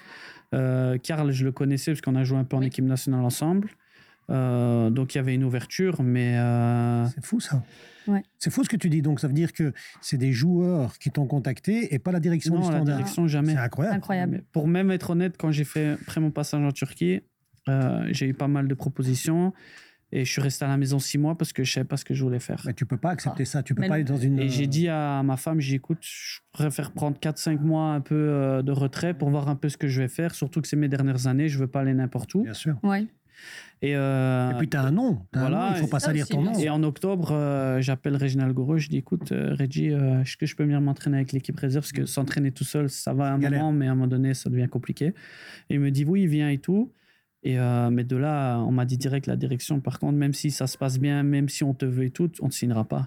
Euh, Karl, je le connaissais parce qu'on a joué un peu en équipe nationale ensemble. Euh, donc il y avait une ouverture, mais... Euh, c'est fou ça. C'est fou ce que tu dis. Donc ça veut dire que c'est des joueurs qui t'ont contacté et pas la direction non, du standard. la direction jamais. C'est incroyable. incroyable. Pour même être honnête, quand j'ai fait après mon passage en Turquie, euh, j'ai eu pas mal de propositions. Et je suis resté à la maison six mois parce que je savais pas ce que je voulais faire. Mais tu peux pas accepter ça. Tu peux Mais pas aller dans une. Et j'ai dit à ma femme, j'ai dit, écoute, je préfère prendre 4-5 mois un peu de retrait pour voir un peu ce que je vais faire. Surtout que c'est mes dernières années, je veux pas aller n'importe où. Bien sûr. Ouais. Et, euh, Et puis tu as un nom. t'as un voilà, nom, il faut pas salir aussi, ton nom. et en octobre, euh, j'appelle Réginald Goureux. Je dis, écoute, euh, Reggie, euh, est-ce que je peux venir m'entraîner avec l'équipe réserve? Parce que s'entraîner tout seul, ça va un Galère. moment, mais à un moment donné, ça devient compliqué. Et il me dit, oui, viens et tout. Et, euh, mais de là, on m'a dit direct la direction. Par contre, même si ça se passe bien, même si on te veut et tout, on ne te signera pas.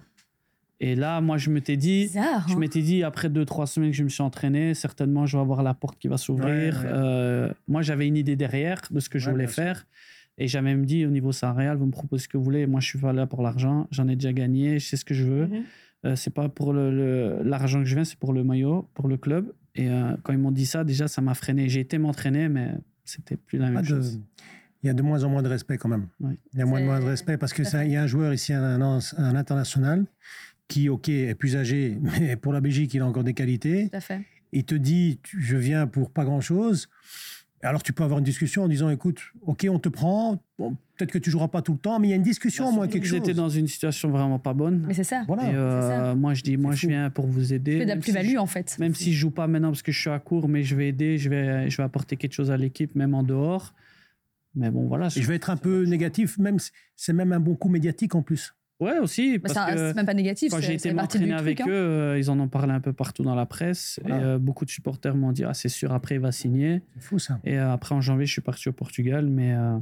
Et là, moi, je m'étais dit, Bizarre. je hein. m'étais dit, après deux, trois semaines que je me suis entraîné, certainement, je vais avoir la porte qui va s'ouvrir. Ouais, ouais. Euh, moi, j'avais une idée derrière de ce que je voulais sûr. Et j'avais même dit, au niveau salarial, vous me proposez ce que vous voulez. Moi, je suis pas là pour l'argent. J'en ai déjà gagné. Je sais ce que je veux. Mhm. Euh, c'est pas pour le- le- l'argent que je viens, c'est pour le maillot, pour le club. Et euh, quand ils m'ont dit ça, déjà, ça m'a freiné. J'ai été m'entraîner, mais c'était plus la Pas même de- chose. Il y a de moins en moins de respect quand même. Il y a moins en moins de respect parce que ça- il y a un joueur ici, un, un, un international, qui, ok, est plus âgé, <laughs> mais pour la Belgique, il a encore des qualités. Tout à fait. Il te dit, je viens pour pas grand-chose. Alors tu peux avoir une discussion en disant, écoute, ok, on te prend, bon, peut-être que tu joueras pas tout le temps, mais il y a une discussion au moins quelque Ils chose. étaient dans une situation vraiment pas bonne. Mais c'est ça. Voilà. Et euh, c'est ça. moi, je dis, moi, C'est je viens pour vous aider. Tu fais de la si plus-value, en fait. Même si je joue pas maintenant parce que je suis à court, mais je vais aider, je vais, je vais apporter quelque chose à l'équipe, même en dehors. Mais bon, voilà. Je vais être un peu négatif, même c'est même un bon coup médiatique en plus. Ouais, aussi. Bah, Parce ça- que c'est même pas négatif. quand j'ai été m'entraîner avec truc, hein. eux, euh, ils en ont parlé un peu partout dans la presse. Voilà. Et euh, beaucoup de supporters m'ont dit Ah, c'est sûr, après, il va signer. C'est fou ça. Et euh, après, en janvier, je suis parti au Portugal. Mais, euh,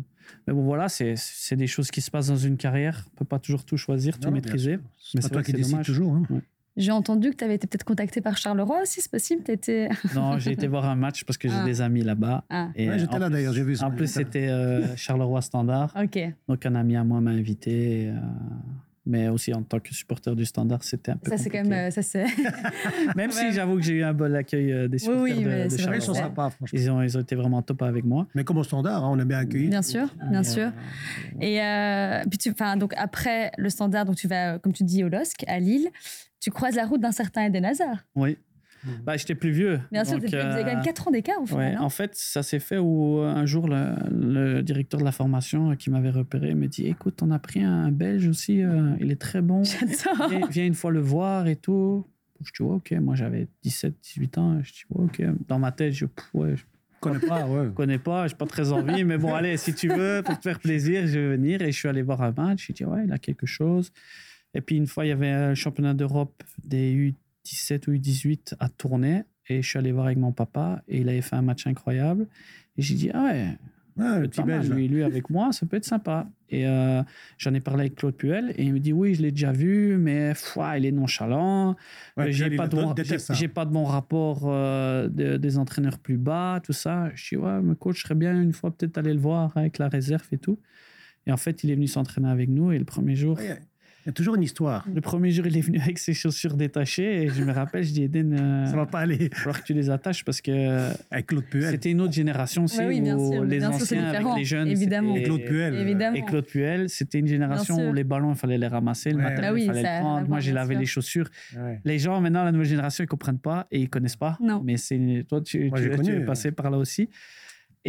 mais bon, voilà, c'est c'est des choses qui se passent dans une carrière. On peut pas toujours tout choisir, tout Non, maîtriser. Mais C'est toi qui décides toujours. hein. J'ai entendu que tu avais été peut-être contacté par Charleroi aussi, c'est possible T'étais... <laughs> Non, j'ai été voir un match parce que j'ai Ah. des amis là-bas. Ah, Et, Ouais, J'étais en là d'ailleurs, j'ai vu ça. En plus, c'était euh, Charleroi Standard. ok. Donc, un ami à moi m'a invité. Mais aussi, en tant que supporter du Standard, c'était un peu. Ça, c'est quand même. euh, Ça, c'est... <laughs> Même Ouais. si j'avoue que j'ai eu un bon accueil euh, des supporters oui, de, mais de c'est vrai Ils sont sympas, franchement. Ils ont, ils ont été vraiment top avec moi. Mais comme au standard, hein, on a bien accueilli. Bien sûr, bien Et, sûr. euh, Et euh, puis tu, enfin, donc après le standard, donc tu vas, comme tu dis, au LOSC, à Lille, tu croises la route d'un certain Eden Hazard. oui. Bah, j'étais plus vieux. Bien sûr, Donc, vous avez quand même euh, 4 ans d'écart au final. Ouais, en fait, ça s'est fait où euh, un jour, le, le directeur de la formation euh, qui m'avait repéré me dit Écoute, on a pris un Belge aussi, euh, il est très bon. J'adore. viens, viens une fois le voir et tout. Je dis, ouais, ok, moi j'avais 17, 18 ans. Je dis, ouais, ok. Dans ma tête, je ouais, je connais pas, ouais. <laughs> connais pas, j'ai pas très envie, mais bon, allez, si tu veux, pour te faire plaisir, je vais venir. Et je suis allé voir un match. J'ai dit, ouais, il a quelque chose. Et puis une fois, il y avait un championnat d'Europe des U17 ou U18 à tourner. Et je suis allé voir avec mon papa et il avait fait un match incroyable. Et j'ai dit, ah ouais, le petit belge. Lui, lui avec moi, ça peut être sympa. Et euh, j'en ai parlé avec Claude Puel et il me dit oui, je l'ai déjà vu, mais foi, il est nonchalant. Ouais, Euh, j'ai Pierre, pas il de bon, déteste j'ai- pas de bon rapport euh, de- des entraîneurs plus bas, tout ça. Je dis ouais, mais coach, je serais bien une fois peut-être aller le voir avec la réserve et tout. Et en fait, il est venu s'entraîner avec nous et le premier jour, Ouais, Il y a toujours une histoire. le premier jour, il est venu avec ses chaussures détachées et je me rappelle, je dis Eden, euh, Ça va pas aller il va falloir que tu les attaches parce que avec Claude Puel. c'était une autre génération aussi Ouais, oui, bien où sûr, les bien sûr, c'est anciens avec les jeunes, évidemment. Et Claude Puel. Évidemment. et Claude Puel, c'était une génération où les ballons, il fallait les ramasser, le Ouais. matin, Bah oui, il fallait le prendre. Moi, j'ai lavé les chaussures. Ouais. Les gens, maintenant, la nouvelle génération, ils comprennent pas et ils connaissent pas. Non. Mais c'est toi, tu, Moi, tu, j'ai tu connu, es ouais. passé par là aussi.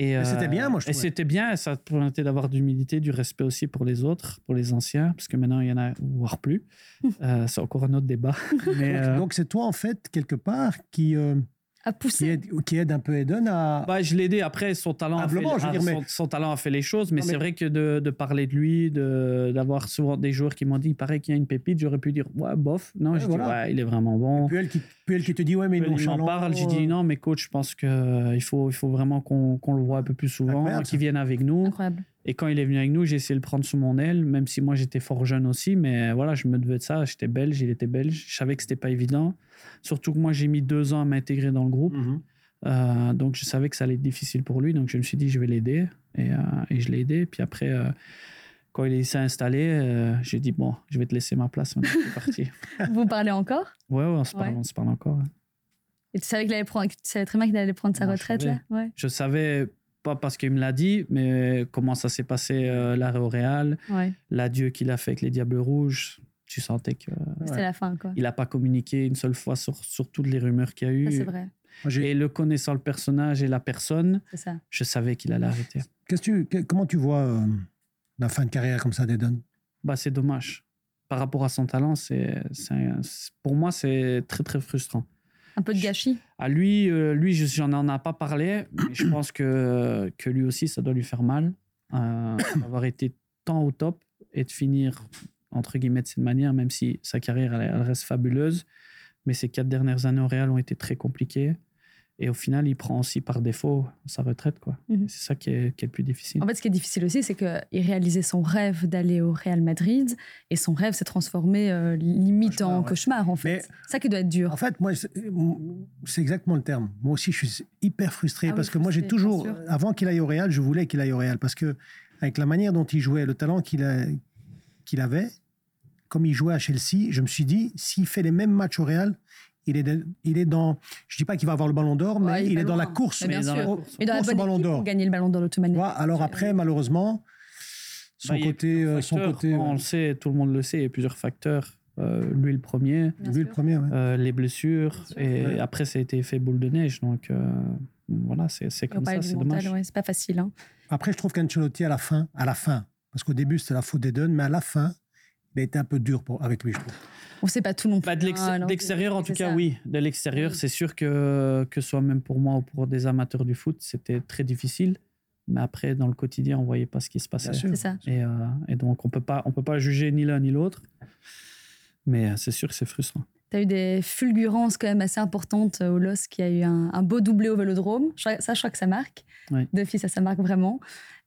Et, c'était euh, bien, moi, je Et c'était bien, ça te permettait d'avoir d'humilité, du respect aussi pour les autres, pour les anciens, parce que maintenant, il y en a, voire plus. <laughs> Euh, c'est encore un autre débat. <laughs> Mais, euh, Donc c'est toi en fait quelque part qui euh, À qui pousser. aide qui aide un peu Eden à Bah, je l'ai aidé. Après, son talent, a fait, je veux a- dire, mais- son, son talent a fait les choses. Mais, c'est vrai que de, de parler de lui, de- d'avoir souvent des joueurs qui m'ont dit il paraît qu'il y a une pépite, j'aurais pu dire ouais, bof. Non, Ouais, je voilà. dis ouais, il est vraiment bon. Puel qui Puel qui te dit ouais mais Il m'en parle. J'ai euh, dit non, mais coach, je pense qu'il faut, il faut vraiment qu'on qu'on le voit un peu plus souvent, qu'il vienne avec nous. Incroyable. Et quand il est venu avec nous, j'ai essayé de le prendre sous mon aile, même si moi j'étais fort jeune aussi. Mais voilà, je me devais de ça. J'étais belge, il était belge. Je savais que c'était pas évident. Surtout que moi, j'ai mis deux ans à m'intégrer dans le groupe. mhm. Euh, donc je savais que ça allait être difficile pour lui, donc je me suis dit je vais l'aider et, euh, et je l'ai aidé. Puis après, euh, quand il s'est installé, euh, j'ai dit bon, je vais te laisser ma place. Maintenant, c'est parti. <laughs> Vous parlez encore? Ouais, ouais, on se parle, Ouais. on se parle encore. hein. Et tu savais, qu'il allait prendre, tu savais très bien qu'il allait prendre sa Moi, je retraite, là? Ouais. Je savais pas parce qu'il me l'a dit, mais comment ça s'est passé euh, l'arrêt au Real, ouais. l'adieu qu'il a fait avec les Diables Rouges. Tu sentais qu'il C'était la fin, quoi. n'a pas communiqué une seule fois sur, sur toutes les rumeurs qu'il y a eu. Ça, c'est vrai. Moi, j'ai- Et le connaissant le personnage et la personne, C'est ça. je savais qu'il allait arrêter. Qu'est-ce que tu que- comment tu vois euh, la fin de carrière comme ça d'Eden bah, C'est dommage. Par rapport à son talent, c'est, pour moi, c'est très, très frustrant. Un peu de gâchis À lui, euh, lui j'en en ai pas parlé, mais je pense que, que lui aussi, ça doit lui faire mal euh, d'avoir été tant au top et de finir, entre guillemets, de cette manière, même si sa carrière, elle reste fabuleuse. Mais ces quatre dernières années au Real ont été très compliquées. Et au final, il prend aussi par défaut sa retraite. quoi. Mhm. C'est ça qui est, qui est, le plus difficile. En fait, ce qui est difficile aussi, c'est qu'il réalisait son rêve d'aller au Real Madrid et son rêve s'est transformé euh, limite en cauchemar, en fait. C'est ça qui doit être dur. En fait, moi, c'est exactement le terme. Moi aussi, je suis hyper frustré ah parce que moi, j'ai toujours, avant qu'il aille au Real, je voulais qu'il aille au Real parce que avec la manière dont il jouait, le talent qu'il qu'il avait, comme il jouait à Chelsea, je me suis dit, s'il fait les mêmes matchs au Real, il est, il est dans. Je dis pas qu'il va avoir le ballon d'or, mais il, est dans la course. Mais bien sûr. Dans la, dans la bonne ballon d'or. Pour gagner le ballon d'or manière. alors après, malheureusement, son bah, côté, euh, son côté. On le sait, tout le monde le sait. Il y a plusieurs facteurs. Euh, lui le premier, lui le premier, euh, les blessures et après ça a été fait boule de neige donc voilà c'est comme ça c'est dommage. c'est pas facile. Hein. Après je trouve qu'Ancelotti à la fin, à la fin, parce qu'au début c'était la faute d'Eden, mais à la fin il a été un peu dur pour, avec lui je trouve. On ne sait pas tout non plus. Bah, de l'extérieur, en tout cas, oui. De l'extérieur, c'est sûr que, que soit même pour moi ou pour des amateurs du foot, c'était très difficile. Mais après, dans le quotidien, on ne voyait pas ce qui se passait. C'est ça. Et, euh, et, donc, on ne peut pas juger ni l'un ni l'autre. Mais euh, c'est sûr que c'est frustrant. Tu as eu des fulgurances quand même assez importantes au LOS, qui a eu un, beau doublé au Vélodrome. Ça, je crois que ça marque. De fils, ça, ça marque vraiment.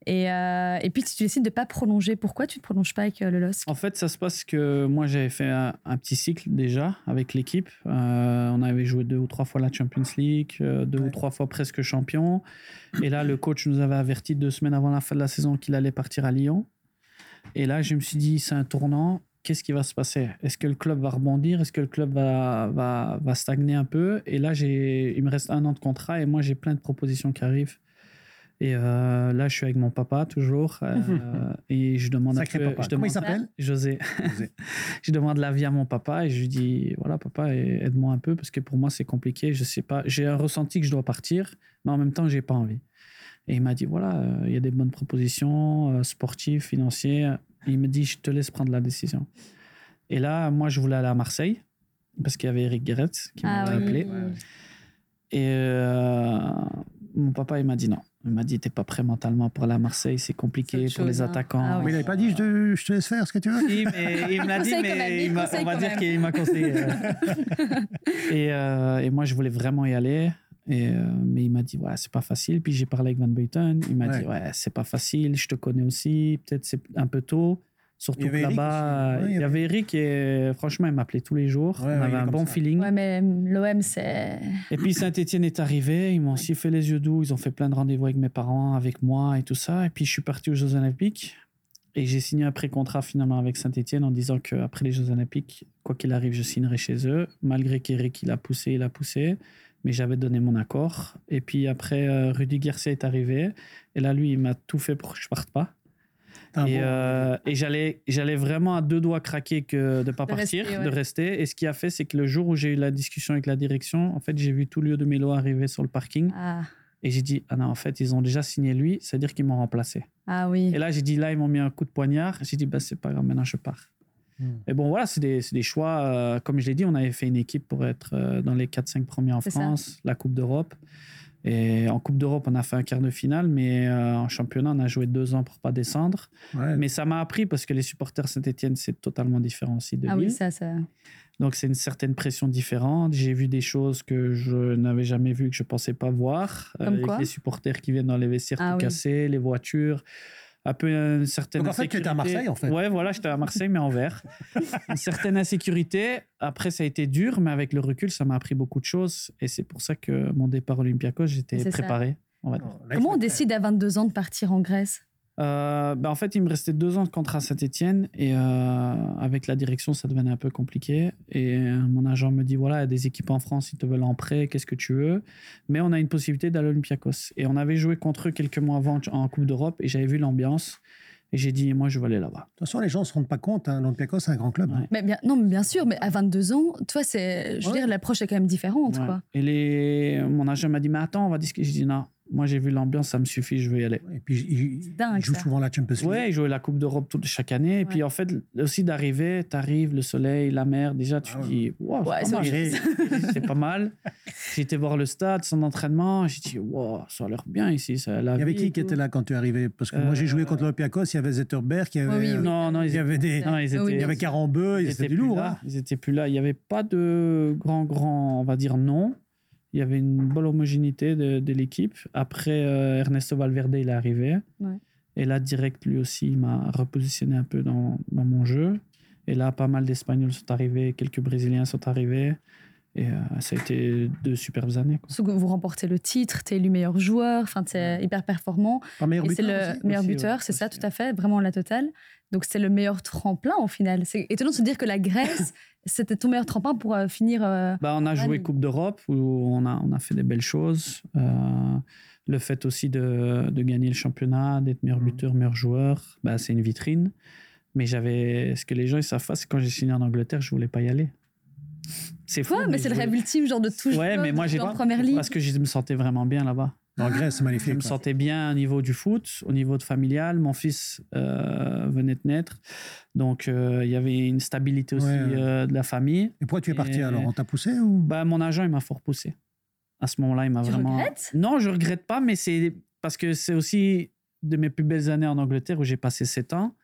Et, euh, et, puis, tu décides de ne pas prolonger. Pourquoi tu ne prolonges pas avec euh, le LOSC En fait, ça se passe que moi, j'avais fait un, petit cycle déjà avec l'équipe. Euh, on avait joué deux ou trois fois la Champions League, deux ou trois fois presque champion. Et là, le coach nous avait averti deux semaines avant la fin de la saison qu'il allait partir à Lyon. Et là, je me suis dit, c'est un tournant. Qu'est-ce qui va se passer? Est-ce que le club va rebondir? Est-ce que le club va, va, va stagner un peu? Et là, il me reste un an de contrat et moi, j'ai plein de propositions qui arrivent. Et euh, là, je suis avec mon papa toujours. Euh, <laughs> et je demande Sacré à papa. Comment il s'appelle? José. <laughs> je demande l'avis à mon papa et je lui dis voilà, papa, aide-moi un peu parce que pour moi, c'est compliqué. Je sais pas. J'ai un ressenti que je dois partir, mais en même temps, j'ai pas envie. Et il m'a dit voilà, euh, il y a des bonnes propositions sportives, financières. Il me dit je te laisse prendre la décision. Et là, moi, je voulais aller à Marseille parce qu'il y avait Eric Guéret qui ah m'avait appelé. Et mon papa, il m'a dit non. Il m'a dit t'es pas prêt mentalement pour aller à Marseille, c'est compliqué pour les hein. attaquants. Ah mais il n'avait pas dit je te, je te, laisse faire ce que tu veux. Oui, mais il m'a dit, mais on va dire qu'il m'a conseillé. Euh. <laughs> et, euh, et, moi, je voulais vraiment y aller. Et, euh, mais il m'a dit ouais, c'est pas facile. Puis j'ai parlé avec Van Buyten. Il m'a dit ouais, c'est pas facile. Je te connais aussi. Peut-être c'est un peu tôt. Surtout là-bas, il, y avait Eric et franchement, il m'appelait tous les jours. on avait un bon feeling. Ouais, mais l'OM, c'est. Et puis Saint-Etienne est arrivé, ils m'ont aussi fait les yeux doux, ils ont fait plein de rendez-vous avec mes parents, avec moi et tout ça. Et puis je suis parti aux Jeux Olympiques et j'ai signé un pré-contrat finalement avec Saint-Etienne en disant qu'après les Jeux Olympiques, quoi qu'il arrive, je signerai chez eux. Malgré qu'Eric, il a poussé, il a poussé. Mais j'avais donné mon accord. Et puis après, euh, Rudy Garcia est arrivé. Et là, lui, il m'a tout fait pour que je parte pas. Ah et, euh, et j'allais, j'allais vraiment à deux doigts craquer que de ne pas partir, de rester. Et ce qui a fait, c'est que le jour où j'ai eu la discussion avec la direction, en fait, j'ai vu tout lieu de Mélo arriver sur le parking. Ah. Et j'ai dit, ah non, en fait, ils ont déjà signé lui, c'est-à-dire qu'ils m'ont remplacé. Ah oui. Et là, j'ai dit, là, ils m'ont mis un coup de poignard. J'ai dit, bah, c'est pas grave, maintenant je pars. Hmm. Et bon, voilà, c'est des, des, choix. Euh, comme je l'ai dit, on avait fait une équipe pour être euh, dans les 4-5 premiers en France, la Coupe d'Europe. Et en Coupe d'Europe, on a fait un quart de finale, mais euh, en championnat, on a joué deux ans pour pas descendre. Mais ça m'a appris parce que les supporters Saint-Etienne, c'est totalement différent aussi de Ah oui, ça, ça. Donc c'est une certaine pression différente. J'ai vu des choses que je n'avais jamais vues, que je pensais pas voir. Comme avec les supporters qui viennent dans les vestiaires ah tout cassés, les voitures un peu une certaine. Donc en fait, tu étais à Marseille, en fait. Ouais, voilà, j'étais à Marseille, mais en vert. <laughs> une certaine insécurité. Après, ça a été dur, mais avec le recul, ça m'a appris beaucoup de choses. Et c'est pour ça que mon départ olympiakos, j'étais préparé. Comment on décide à 22 ans de partir en Grèce? Euh, ben, en fait, il me restait deux ans de contrat à Saint-Etienne et euh, avec la direction, ça devenait un peu compliqué. Et euh, mon agent me dit voilà, il y a des équipes en France, ils te veulent en prêt, qu'est-ce que tu veux? Mais on a une possibilité d'aller à l'Olympiakos. Et on avait joué contre eux quelques mois avant en Coupe d'Europe et j'avais vu l'ambiance. Et j'ai dit, moi, je veux aller là-bas. De toute façon, les gens ne se rendent pas compte. Hein, L'Olympiakos, c'est un grand club. Mais bien, non, mais bien sûr, mais à 22 ans, toi, c'est, je veux dire, l'approche est quand même différente. Quoi. Et les, mon agent m'a dit, mais attends, on va discuter. J'ai dit, non, moi j'ai vu l'ambiance, ça me suffit, je veux y aller. Et puis il, dingue, joue souvent la Champions League. Ouais, il joue la Coupe d'Europe toute chaque année. Et puis en fait, aussi d'arriver, tu arrives, le soleil, la mer, déjà tu ah dis, wow, <laughs> c'est pas, mal. J'ai été voir le stade, son entraînement, j'ai dit, wow, ça a l'air bien ici. Ça, il y avait qui qui était là quand tu es arrivé? Parce que moi j'ai joué contre l'Olympiakos, il y avait Zetterberg, il y avait, non, non, il y avait des, non, ils étaient, il y avait Carambeu, ils étaient du lourd. Hein. Ils étaient plus là. Il n'y avait pas de grand, grand, on va dire non. Il y avait une bonne homogénéité de, de l'équipe. Après, euh, Ernesto Valverde, il est arrivé. Et là, direct, lui aussi, il m'a repositionné un peu dans, dans, mon jeu. Et là, pas mal d'Espagnols sont arrivés, quelques Brésiliens sont arrivés. Et euh, ça a été deux superbes années. Quoi. Vous remportez le titre, tu es élu meilleur joueur, tu es hyper performant. Pas meilleur buteur. C'est le meilleur buteur, c'est ça, tout à fait, vraiment la totale. Donc c'est le meilleur tremplin au final. C'est étonnant de se dire que la Grèce, <laughs> c'était ton meilleur tremplin pour euh, finir. Euh, bah, on a joué Coupe d'Europe où on a, on a fait des belles choses. le fait aussi de, de, gagner le championnat, d'être meilleur mmh. buteur, meilleur joueur, bah, c'est une vitrine. Mais j'avais. Ce que les gens ils savent pas, c'est quand j'ai signé en Angleterre, je voulais pas y aller. C'est fou. mais, c'est le rêve ultime, genre de tout Ouais, mais moi, j'ai en première ligue. Parce que je me sentais vraiment bien là-bas. En <laughs> Grèce, c'est magnifique. Je me sentais bien au niveau du foot, au niveau de familial. Mon fils euh, venait de naître. Donc, euh, il y avait une stabilité aussi euh, de la famille. Et pourquoi tu es parti alors? On t'a poussé ou? Bah, Mon agent, il m'a fort poussé. À ce moment-là, il m'a vraiment. Regrettes? Non, je regrette pas, mais c'est parce que c'est aussi de mes plus belles années en Angleterre où j'ai passé 7 ans.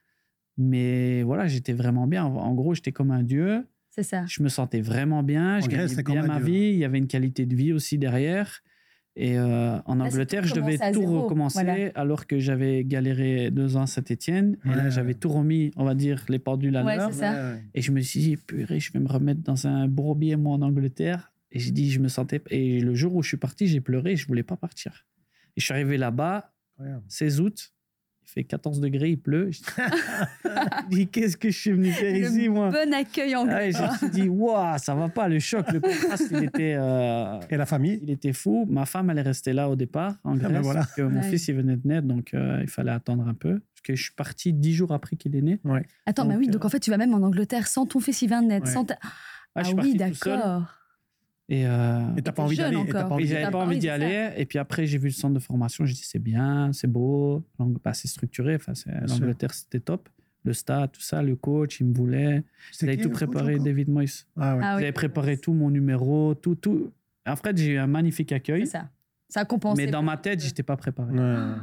Mais voilà, j'étais vraiment bien. En gros, j'étais comme un dieu. C'est ça. Je me sentais vraiment bien. je gagnais bien ma vie. Il y avait une qualité de vie aussi derrière. Et euh, en Angleterre, je devais tout recommencer alors que j'avais galéré deux ans à Saint-Etienne. et là, j'avais tout remis, on va dire, les pendules à l'heure. Et je me suis dit, purée, je vais me remettre dans un bourbier, moi, en Angleterre. Et j'ai dit, je me sentais. Et le jour où je suis parti, j'ai pleuré. Je voulais pas partir. Et je suis arrivé là-bas, 16 août il fait 14 degrés, il pleut. Je dis, <laughs> <laughs> qu'est-ce que je suis venu faire ici, moi? Bon accueil en ouais, Je me suis dit, <laughs> waouh, ça va pas, le choc, le contraste, il était. Euh, Et la famille? Il était fou. Ma femme, elle est restée là au départ, en ah, ben Grèce, parce que mon fils, il venait de naître, donc euh, il fallait attendre un peu. Parce que je suis parti dix jours après qu'il est né. Ouais. Attends, mais oui, donc en fait, tu vas même en Angleterre sans ton fils, il vient de naître. Sans ah, ah oui, d'accord. Et euh, t'as pas envie d'aller J'avais pas envie d'y aller. Et puis après, j'ai vu le centre de formation. J'ai dit, c'est bien, c'est beau, bah, c'est structuré. Enfin, L'Angleterre, c'était top. Le stade, tout ça, le coach, il me voulait. Il avait tout préparé, David Moyes. Ah, ouais. ah, préparé tout, mon numéro, tout, tout. En fait, j'ai eu un magnifique accueil. C'est ça. Ça a compensé. Mais dans ma tête, j'étais pas préparé. <gasps>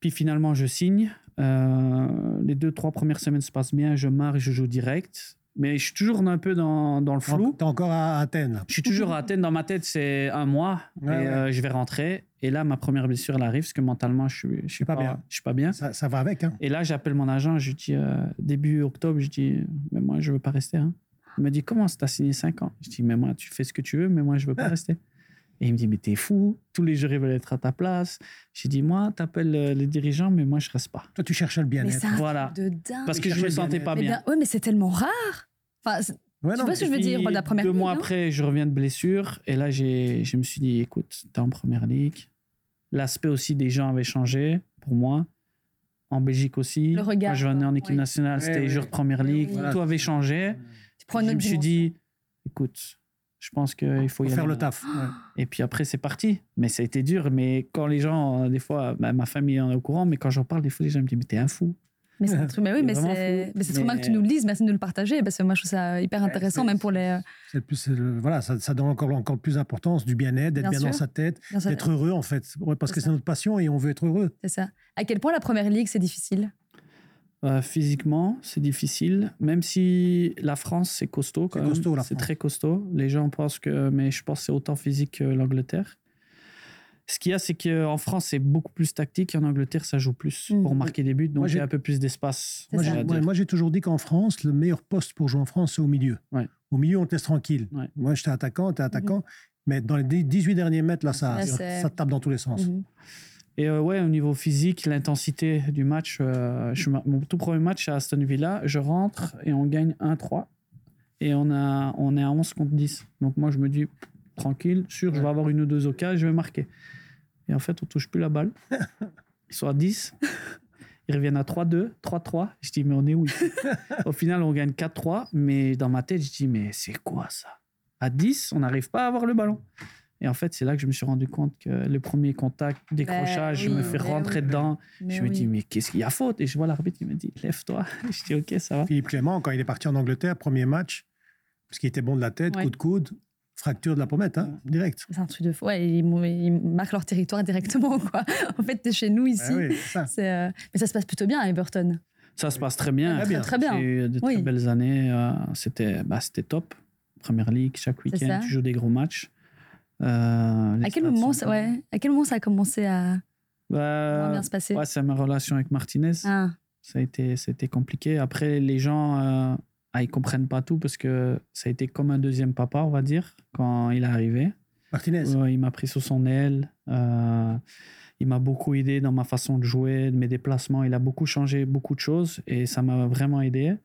Puis finalement, je signe. Euh, les deux, trois premières semaines se passent bien. Je marche, je joue direct. Mais je suis toujours un peu dans, dans le flou. T'es encore à Athènes. Je suis toujours à Athènes. Dans ma tête, c'est un mois. et euh, je vais rentrer. Et là, ma première blessure, elle arrive parce que mentalement, je suis, je suis pas, bien. Je suis pas bien. Ça, ça va avec. Hein. Et là, j'appelle mon agent. Je lui dis, euh, début octobre, je dis, mais moi, je veux pas rester. Hein. Il me dit, comment tu as signé 5 ans? Je dis, mais moi, tu fais ce que tu veux, mais moi, je veux pas <laughs> rester. Et il me dit, mais t'es fou, tous les joueurs veulent être à ta place. J'ai dit, moi, t'appelles euh, les dirigeants, mais moi, je reste pas. Toi, tu cherches le bien-être. Voilà. De dingue. Parce que je me sentais pas bien. Oui, mais c'est tellement rare. Enfin, tu vois ce que je veux dire la première Deux mois après, je reviens de blessure. Et là, je me suis dit, écoute, t'es en première ligue. L'aspect aussi des gens avait changé pour moi. En Belgique aussi. Le regard. Quand je venais en équipe nationale, c'était les jours de première ligue. Tout avait changé. je me suis dit, écoute, je pense qu'il faut, y faire le taf. Et puis après, c'est parti. Mais ça a été dur. Mais quand les gens, des fois, bah, ma famille en est au courant, mais quand j'en parle, des fois, les gens me disent, mais t'es un fou. Mais c'est oui, mais c'est trop mal que tu nous le dises. Merci de nous le partager parce que moi je trouve ça hyper intéressant, même pour les. Plus, voilà, ça, ça, donne encore encore plus d'importance du bien-être, d'être bien, dans sa tête, d'être heureux en fait, parce que c'est notre passion et on veut être heureux. C'est ça. À quel point la première ligue c'est difficile? Euh, Physiquement, c'est difficile, même si la France c'est costaud quand même. C'est très costaud. Les gens pensent que, mais je pense que c'est autant physique que l'Angleterre. Ce qu'il y a, c'est qu'en France, c'est beaucoup plus tactique. En Angleterre, ça joue plus pour mm. marquer des buts. Donc, j'ai un peu plus d'espace. Moi, j'ai toujours dit qu'en France, le meilleur poste pour jouer en France, c'est au milieu. Au milieu, on te laisse tranquille. Moi, j'étais attaquant, tu es attaquant. Mm-hmm. Mais dans les 18 derniers mètres, là, ça, ça, tape dans tous les sens. Mm-hmm. Et euh, ouais, au niveau physique, l'intensité du match, euh, mon tout premier match à Aston Villa, je rentre et on gagne 1-3. Et on, a, on est à 11 contre 10. Donc moi, je me dis, tranquille, sûr, je vais avoir une ou deux occasions, je vais marquer. Et en fait, on touche plus la balle. <laughs> Ils sont à 10. Ils reviennent à 3-2, 3-3. Je dis, mais on est où Au final, on gagne 4-3. Mais dans ma tête, je dis, mais c'est quoi ça? À 10, on n'arrive pas à avoir le ballon. Et en fait, c'est là que je me suis rendu compte que le premier contact, décrochage, je me fais rentrer dedans. je me dis, mais qu'est-ce qu'il y a faute Et je vois l'arbitre, il me dit, lève-toi. <laughs> Je dis, ok, ça va. Philippe Clément, quand il est parti en Angleterre, premier match, parce qu'il était bon de la tête, coup de coude, fracture de la pommette, hein, direct. C'est un truc de fou. Ouais, ils, marquent leur territoire directement. <laughs> Quoi. En fait, es chez nous ici. oui, ça. Euh, mais ça se passe plutôt bien à Everton. Ça se passe très bien. Très bien. Très bien. eu de très belles années. Euh, c'était bah, top. Première Ligue, chaque week-end, tu joues des gros matchs. Euh, à, quel moment ça, ouais, à quel moment ça a commencé à bah, bien se passer ouais, C'est ma relation avec Martinez. Ah. Ça, a été, ça a été compliqué. Après, les gens, euh, ah, ils comprennent pas tout parce que ça a été comme un deuxième papa, on va dire, quand il est arrivé. Martinez Il m'a pris sous son aile. Euh, il m'a beaucoup aidé dans ma façon de jouer, de mes déplacements. Il a beaucoup changé beaucoup de choses et ça m'a vraiment aidé.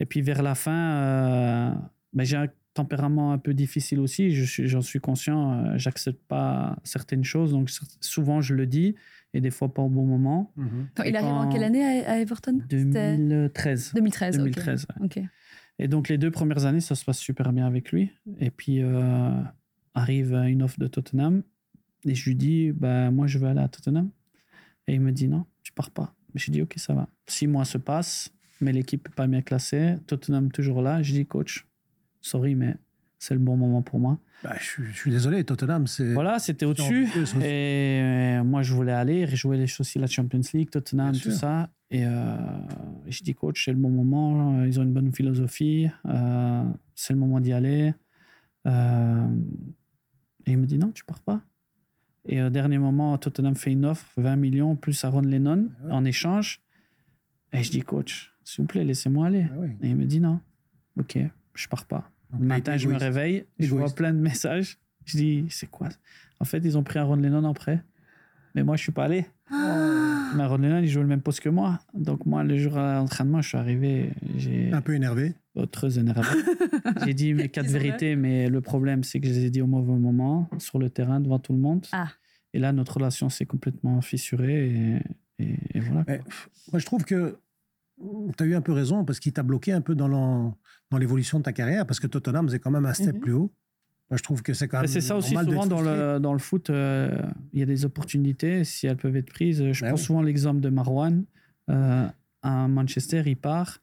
Et puis vers la fin, euh, ben, j'ai tempérament un peu difficile aussi. Je suis, j'en suis conscient. Euh, j'accepte pas certaines choses, donc souvent je le dis et des fois pas au bon moment. Mhm. il arrive en quelle année à, Everton? 2013. 2013. 2013. Et donc les deux premières années, ça se passe super bien avec lui. Et puis euh, arrive une offre de Tottenham et je lui dis, bah moi je veux aller à Tottenham. Et il me dit non, tu pars pas. Je lui dis ok, ça va. Six mois se passent, mais l'équipe n'est pas bien classée. Tottenham toujours là. Je dis coach, sorry, mais c'est le bon moment pour moi. Bah, je, suis, désolé, Tottenham, c'est. Voilà, c'était au-dessus. Et euh, moi, je voulais aller rejouer aussi la Champions League, Tottenham, tout ça. Et euh, je dis, coach, c'est le bon moment. Ils ont une bonne philosophie. Euh, c'est le moment d'y aller. et il me dit, non, tu pars pas. Et au dernier moment, Tottenham fait une offre, 20 millions, plus Aaron Lennon, ah en échange. Et je dis, coach, s'il vous plaît, laissez-moi aller. Ah et il me dit, non, ok, je pars pas. Le matin, je me réveille, je vois plein de messages. Je dis, c'est quoi? En fait, ils ont pris Aaron Lennon en prêt. Mais moi, je suis pas allé. Ah. Mais Aaron Lennon, il joue le même poste que moi. Donc, moi, le jour à l'entraînement, je suis arrivé. Un peu énervé Très <laughs> énervé. j'ai dit mes quatre vérités, mais le problème, c'est que je les ai dit au mauvais moment, sur le terrain, devant tout le monde. Ah. Et là, notre relation s'est complètement fissurée. Et, et, voilà. moi, je trouve que tu as eu un peu raison parce qu'il t'a bloqué un peu dans l'évolution de ta carrière parce que Tottenham c'est quand même un step mhm. plus haut. Moi, je trouve que c'est quand même. C'est ça aussi, souvent dans le, dans le foot, euh, il y a des opportunités, si elles peuvent être prises. Je ben prends souvent l'exemple de Marwan. Euh, à Manchester, il part.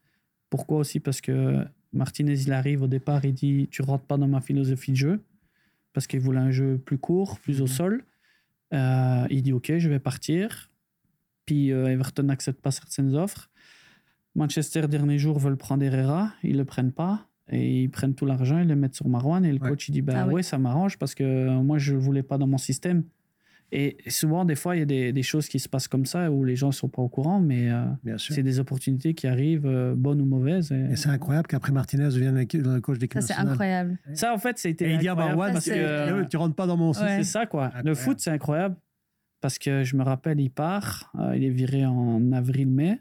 Pourquoi aussi? Parce que Martinez, il arrive au départ, il dit Tu rentres pas dans ma philosophie de jeu. Parce qu'il voulait un jeu plus court, plus au mhm. sol. Euh, il dit Ok, je vais partir. Puis Everton n'accepte pas certaines offres. Manchester, dernier jour, veulent prendre Herrera, ils le prennent pas. Et ils prennent tout l'argent, ils le mettent sur Marwan. Et le coach, il dit bah, ah ouais. ça m'arrange parce que moi, je ne voulais pas dans mon système. Et souvent, des fois, il y a des, choses qui se passent comme ça où les gens ne sont pas au courant, mais euh, c'est des opportunités qui arrivent, euh, bonnes ou mauvaises. Et, c'est incroyable qu'après Martinez devienne le coach d'équipe nationale. C'est incroyable. Ça, en fait, c'était. Et il dit à Marwan, parce que tu rentres pas dans mon système. C'est ça, quoi. Le foot, c'est incroyable. Parce que je me rappelle, il part, euh, il est viré en avril-mai.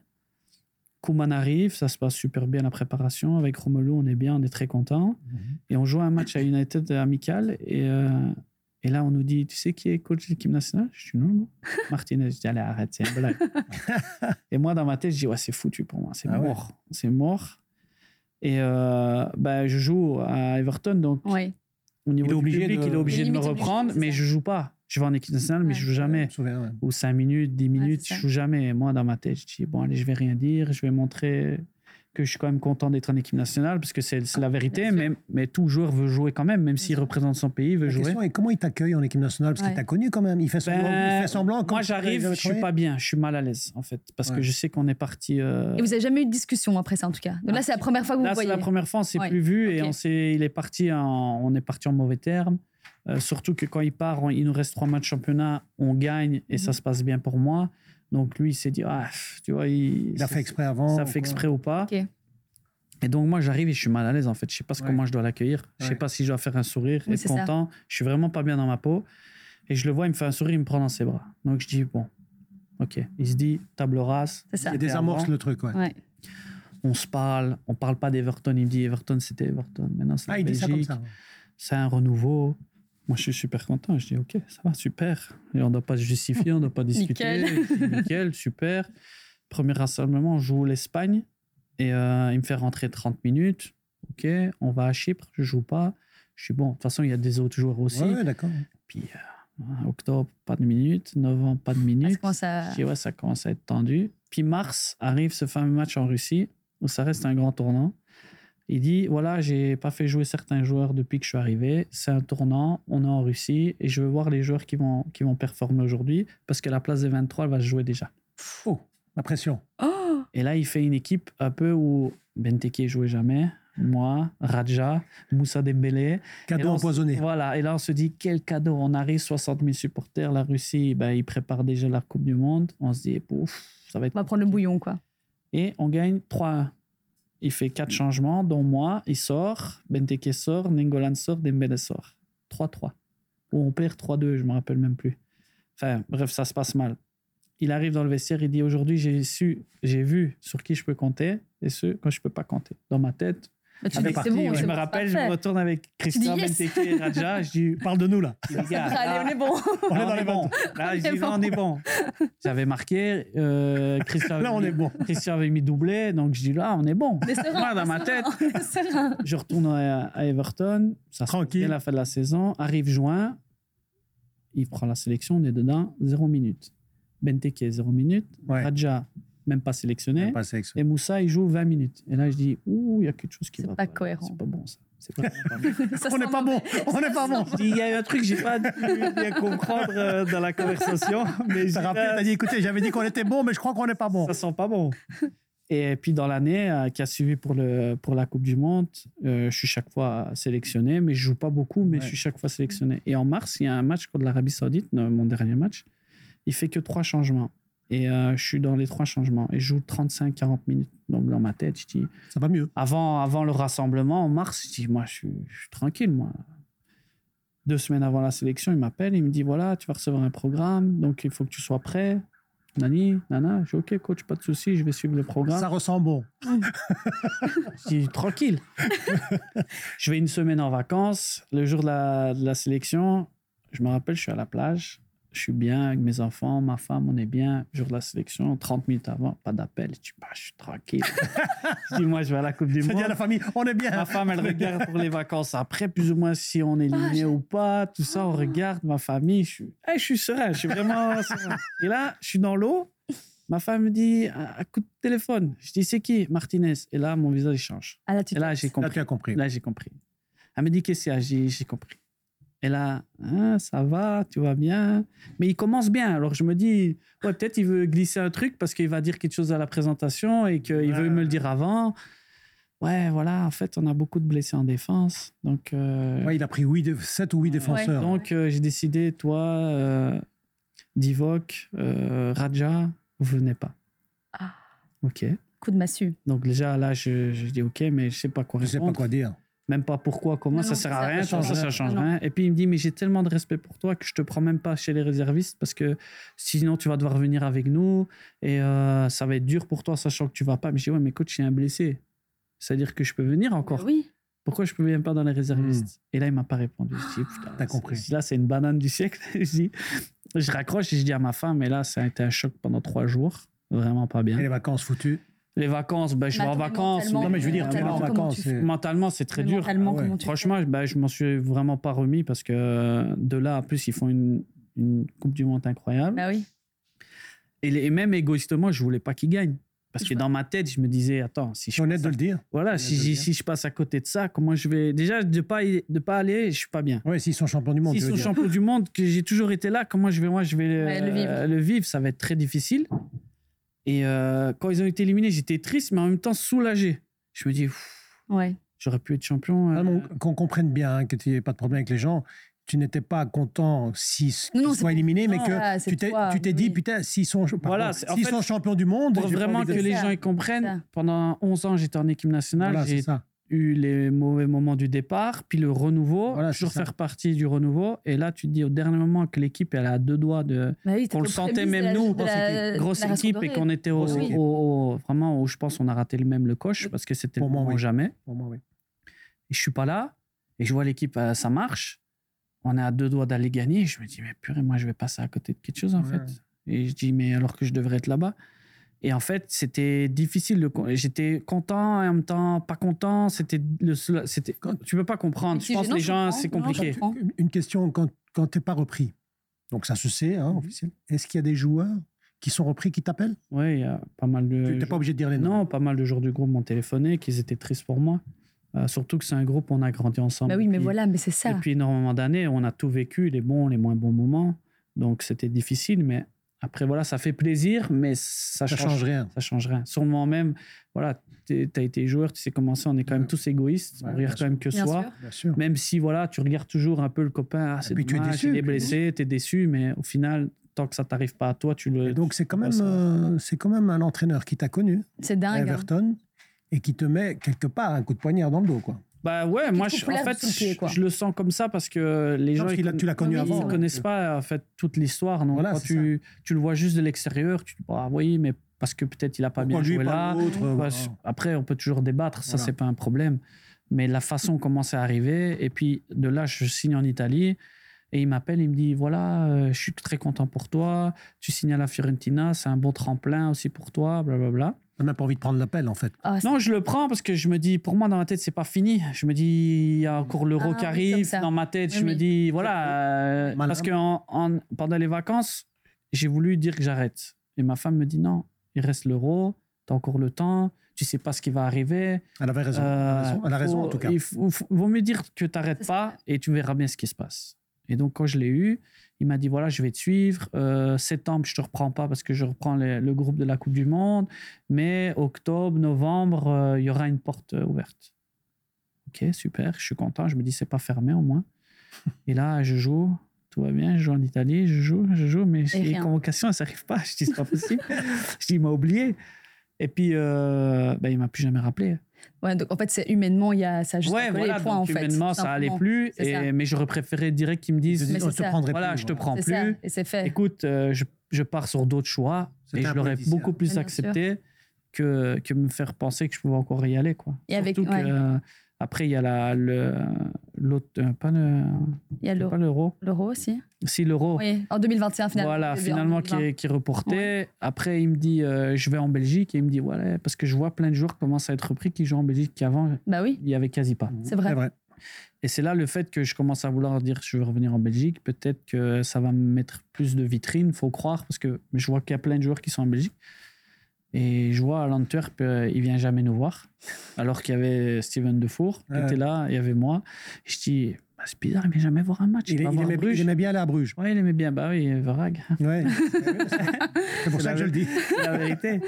Kuman arrive, ça se passe super bien la préparation. Avec Romelu, on est bien, on est très content. Mhm. Et on joue un match à United amical. Et, euh, et là, on nous dit Tu sais qui est coach de l'équipe nationale? Je dis Non, non. <laughs> Martinez. Je dis Allez, arrête, c'est un blague. <laughs> et moi, dans ma tête, je dis Ouais, c'est foutu pour moi. C'est ah mort. C'est mort. Et euh, bah, je joue à Everton. Donc, au niveau il est du public, il est obligé de me reprendre, mais je joue pas je vais en équipe nationale, mais je joue jamais. Ou 5 minutes, 10 minutes, je joue jamais. Moi, dans ma tête, je dis, bon, allez, je vais rien dire, je vais montrer que je suis quand même content d'être en équipe nationale, parce que c'est la vérité, mais, mais tout joueur veut jouer quand même, même s'il représente son pays, il veut jouer. et comment il t'accueille en équipe nationale? Parce qu'il t'a connu quand même, il fait semblant. il fait semblant moi, j'arrive, je suis pas bien, je suis mal à l'aise, en fait, parce que je sais qu'on est parti. Euh, et vous avez jamais eu de discussion après ça, en tout cas? Donc là, c'est la première fois que vous là, voyez. Là, c'est la première fois, on s'est plus vu, et on il est parti en, on est parti en mauvais termes. Euh, surtout que quand il part, il nous reste trois matchs championnat, on gagne et ça se passe bien pour moi. Donc lui, il s'est dit, ah, tu vois, il, a fait exprès avant. Ça fait exprès ou pas. Et donc moi, j'arrive et je suis mal à l'aise en fait. Je sais pas comment je dois l'accueillir. Je sais pas si je dois faire un sourire, être content. Je suis vraiment pas bien dans ma peau. Et je le vois, il me fait un sourire, il me prend dans ses bras. Donc je dis, bon, ok. Il se dit, table rase. Il désamorce le truc, ouais. On se parle, on parle pas d'Everton. Il me dit, Everton, c'était Everton. Maintenant, c'est ah, il dit ça comme ça. C'est un renouveau. Moi, je suis super content. Je dis, OK, ça va, super. Et on ne doit pas se justifier, on ne doit pas <laughs> discuter. Nickel. super. Premier rassemblement, on joue l'Espagne. Et euh, il me fait rentrer 30 minutes. OK, on va à Chypre, je joue pas. Je suis bon. De toute façon, il y a des autres joueurs aussi. Ouais, d'accord. Puis, euh, octobre, pas de minutes. Novembre, pas de minutes. ça, commence à... ouais, ça commence à être tendu. Puis, mars, arrive ce fameux match en Russie, où ça reste un grand tournant. Il dit voilà, j'ai pas fait jouer certains joueurs depuis que je suis arrivé. C'est un tournant, on est en Russie et je veux voir les joueurs qui vont, qui vont performer aujourd'hui parce que la place des 23, elle va se jouer déjà. Oh, la pression. Oh et là, il fait une équipe un peu où Benteke jouait jamais, moi, Raja, Moussa Dembélé. Cadeau empoisonné. Voilà, et là, on se dit quel cadeau. On arrive, 60 000 supporters. La Russie, ben, ils préparent déjà la Coupe du Monde. On se dit, pouf, ça va être. On va prendre le bouillon, quoi. Et on gagne 3 il fait quatre changements, dont moi, il sort, Benteke sort, Nengolan sort, Dembele sort. 3-3. Ou on perd 3-2, je me rappelle même plus. Enfin, bref, ça se passe mal. Il arrive dans le vestiaire, il dit aujourd'hui, j'ai su, j'ai vu sur qui je peux compter et ceux quand je peux pas compter. Dans ma tête, tu dis bon, je me rappelle, je me retourne avec Christian Benteke et Raja. Je dis, <laughs> parle de nous là. Allez, on est bon. on est dans les bons. Là, je dis, on est bon. J'avais marqué, euh, Christian, <laughs> là, on est bon. Christian avait mis doublé, donc je dis, là, on est bon. Mais Moi, dans ma tête, <laughs> je retourne à, Everton. Ça Tranquille. la fin de la saison. Arrive juin, il prend la sélection, on est dedans, zéro minute. Benteke, zéro minute. Raja, même pas sélectionné. Et Moussa, il joue 20 minutes. Et là, je dis, ouh, il y a quelque chose qui va pas. C'est pas cohérent. C'est pas bon, ça. Pas <laughs> on n'est pas bon. On n'est pas bon. Il y a un truc que j'ai pas bien comprendre euh, dans la conversation. Mais ça rappelle, t'as dit, écoutez, j'avais dit qu'on était bon, mais je crois qu'on n'est pas bon. Ça sent pas bon. Et puis dans l'année euh, qui a suivi pour, le, pour la Coupe du Monde, euh, je suis chaque fois sélectionné, mais je joue pas beaucoup, mais je suis chaque fois sélectionné. Et en mars, il y a un match contre l'Arabie Saoudite, mon dernier match. Il fait que trois changements. Et euh, je suis dans les trois changements. Et je joue 35-40 minutes. Donc, dans ma tête, je dis. Ça va mieux. Avant, avant le rassemblement, en mars, je dis, moi, je suis, tranquille, moi. Deux semaines avant la sélection, il m'appelle, il me dit, voilà, tu vas recevoir un programme, donc il faut que tu sois prêt. Nani, nana, je dis, ok, coach, pas de souci, je vais suivre le programme. Ça ressent bon. <laughs> je dis, tranquille. je vais une semaine en vacances. Le jour de la, de la sélection, je me rappelle, je suis à la plage je suis bien avec mes enfants, ma femme, on est bien. Jour de la sélection, 30 minutes avant, pas d'appel. Je dis, bah, je suis tranquille. je dis, moi, je vais à la Coupe du Monde. à la famille, on est bien. Ma femme, elle regarde pour les vacances après, plus ou moins si on est éliminé ah, ou pas. Tout ça, on regarde ma famille. Je suis, je suis serein, je suis vraiment <laughs> serein. Et là, je suis dans l'eau. Ma femme me dit, un coup de téléphone. Je dis, c'est qui? Martinez. Et là, mon visage change. Ah, là, Et là, j'ai compris. Là, tu as compris. Là, j'ai compris. Elle me dit, qu'est-ce qu'il y a? J'ai compris. Et là, hein, ça va, tu vas bien. Mais il commence bien. Alors je me dis, ouais, peut-être il veut glisser un truc parce qu'il va dire quelque chose à la présentation et qu'il veut me le dire avant. Ouais, voilà, en fait, on a beaucoup de blessés en défense. Donc, euh, ouais, il a pris 7 ou 8 défenseurs. Donc, euh, j'ai décidé, toi, euh, Divock, euh, Raja, vous venez pas. Ah. Ok. Coup de massue. Donc, déjà, là, je, je dis ok, mais je sais pas quoi répondre. Je sais pas quoi dire même pas pourquoi, comment, ça sert à rien, ça, ça, change rien. Et puis il me dit, mais j'ai tellement de respect pour toi que je te prends même pas chez les réservistes parce que sinon tu vas devoir venir avec nous et euh, ça va être dur pour toi sachant que tu vas pas. Mais je dis, ouais, mais coach, j'ai un blessé. C'est-à-dire que je peux venir encore. Oui. Pourquoi je peux même pas dans les réservistes hmm. Et là, il m'a pas répondu. Je dis, t'as compris. Là, c'est une banane du siècle. <laughs> je, dis, je raccroche et je dis à ma femme, et là, ça a été un choc pendant trois jours. Vraiment pas bien. Et les vacances foutues? Les vacances, ben, je vais en vacances. Non, mais je veux dire, tellement en vacances. Mentalement, c'est très dur. Franchement, ben, je m'en suis vraiment pas remis parce que de là, en plus, ils font une, une Coupe du Monde incroyable. Bah oui. Et, même égoïstement, je voulais pas qu'ils gagnent. Parce que dans ma tête, je me disais, attends, si je. honnête de le dire. Voilà, si, si, je passe à côté de ça, comment je vais? Déjà, de pas, de pas aller, je suis pas bien. Oui, s'ils sont champions du monde. S'ils sont champions du monde, que j'ai toujours été là, comment je vais, moi, je vais le, vivre. le vivre Ça va être très difficile. Et euh, quand ils ont été éliminés, j'étais triste, mais en même temps soulagé. Je me dis, ouais. j'aurais pu être champion. Euh. qu'on comprenne bien, hein, que tu n'aies pas de problème avec les gens. Tu n'étais pas content s'ils soient éliminés, mais que tu t'es dit, putain, s'ils sont, voilà, s'ils sont champions du monde. Pour vraiment que les gens y comprennent, pendant 11 ans, j'étais en équipe nationale. Voilà, j'ai eu les mauvais moments du départ, puis le renouveau, toujours faire partie du renouveau. Et là, tu te dis au dernier moment que l'équipe, elle a deux doigts de. Bah qu'on le sentait même nous, grosse équipe, et qu'on était au, vraiment, où je pense, on a raté le même le coche parce que c'était le moment jamais. Pour moi, oui. Et je suis pas là, et je vois l'équipe, euh, ça marche. On est à deux doigts d'aller gagner. Je me dis, mais purée, moi, je vais passer à côté de quelque chose en fait. Et je dis, mais alors que je devrais être là-bas. Et en fait, c'était difficile. De... J'étais content et en même temps pas content. C'était le... c'était. Tu peux pas comprendre. Je pense que les gens, c'est compliqué. Une question quand quand t'es pas repris. Donc ça se sait, hein, mhm. officiel. Est-ce qu'il y a des joueurs qui sont repris qui t'appellent? Oui, il y a pas mal de. Tu n'es pas obligé de dire les noms. Non, pas mal de joueurs du groupe m'ont téléphoné, qu'ils étaient tristes pour moi. Euh, surtout que c'est un groupe, on a grandi ensemble. Bah oui, mais voilà, mais c'est ça. Depuis énormément d'années, on a tout vécu, les bons, les moins bons moments. Donc c'était difficile, mais après, voilà, ça fait plaisir, mais ça, ça change, rien. Ça change rien. Sur le moment même, voilà, tu as été joueur, tu sais comment c'est, on est quand même tous égoïstes, on regarde quand même que soi. Même si, voilà, tu regardes toujours un peu le copain, ah, c'est tu es déçu, il est blessé, tu es déçu, mais au final, tant que ça t'arrive pas à toi, tu le. donc c'est quand même, euh, c'est quand même un entraîneur qui t'a connu. C'est dingue. Hein. Everton. Et qui te met quelque part un coup de poignard dans le dos, quoi. Bah ouais, moi, je, en fait, je, le sens comme ça parce que les gens. Ils, tu l'as connu avant. Ils ne connaissent pas en fait toute l'histoire. Donc quand tu, tu, le vois juste de l'extérieur, tu te dis, ah oui, mais parce que peut-être il n'a pas bien joué là. Après, on peut toujours débattre, ça, c'est pas un problème. Mais la façon <laughs> comment c'est arrivé, et puis de là, je signe en Italie. Et il m'appelle, il me dit voilà, euh, je suis très content pour toi, tu signes à la Fiorentina, c'est un bon tremplin aussi pour toi, blablabla. Bla, bla. On n'a pas envie de prendre l'appel, en fait. Ah, non, je le prends parce que je me dis, pour moi, dans ma tête, c'est pas fini. Je me dis, il y a encore l'euro ah, qui arrive. dans ma tête, je me dis, voilà. Euh, parce que en, pendant les vacances, j'ai voulu dire que j'arrête. Et ma femme me dit, non, il reste l'euro, tu as encore le temps, tu sais pas ce qui va arriver. Elle avait raison. elle a raison, en tout cas. Il vaut mieux dire que tu n'arrêtes pas et tu verras bien ce qui se passe. Et donc, quand je l'ai eu, il m'a dit voilà, je vais te suivre. Euh, septembre, je te reprends pas parce que je reprends le groupe de la Coupe du Monde. Mais octobre, novembre, euh, il y aura une porte euh, ouverte. Ok, super, je suis content. Je me dis c'est pas fermé au moins. Et là, je joue, tout va bien. Je joue en Italie, je joue, je joue, mais les convocations, ça n'arrive pas. Je dis c'est pas <laughs> possible. je dis il m'a oublié. Et puis, euh, ben, il m'a plus jamais rappelé. Ouais, donc en fait, c'est humainement, il y a ça juste ouais, voilà, les points, en fait. Humainement, ça allait plus. Et, mais j'aurais préféré direct qu'ils me disent je te prendrai voilà, plus, je te prends plus. Ça, et c'est fait. Écoute, euh, je, je, pars sur d'autres choix et je l'aurais beaucoup plus accepté que, que me faire penser que je pouvais encore y aller. Quoi. Et Surtout avec, que, après, il y a la, le, l'autre, euh, pas, le, il y a l'euro. L'euro aussi. Si, l'euro. Oui, en 2021, finalement. Voilà, finalement, qui est, qui reporté. Après, il me dit, euh, je vais en Belgique. Et il me dit, voilà, parce que je vois plein de joueurs commencent à être repris qui jouent en Belgique qu'avant, bah oui. il y avait quasi pas. C'est vrai. vrai. Et c'est là le fait que je commence à vouloir dire je veux revenir en Belgique. Peut-être que ça va me mettre plus de vitrine, faut croire, parce que je vois qu'il y a plein de joueurs qui sont en Belgique. Et je vois à l'Antwerp, euh, il vient jamais nous voir. Alors qu'il y avait Steven Defour qui était là, il y avait moi. Et je dis, bah, c'est bizarre, il vient jamais voir un match. Il, aimait, bien aller à Bruges. Oui, il aimait bien. Bah oui, Varag. Ouais. c'est <laughs> pour ça que je le dis. la vérité.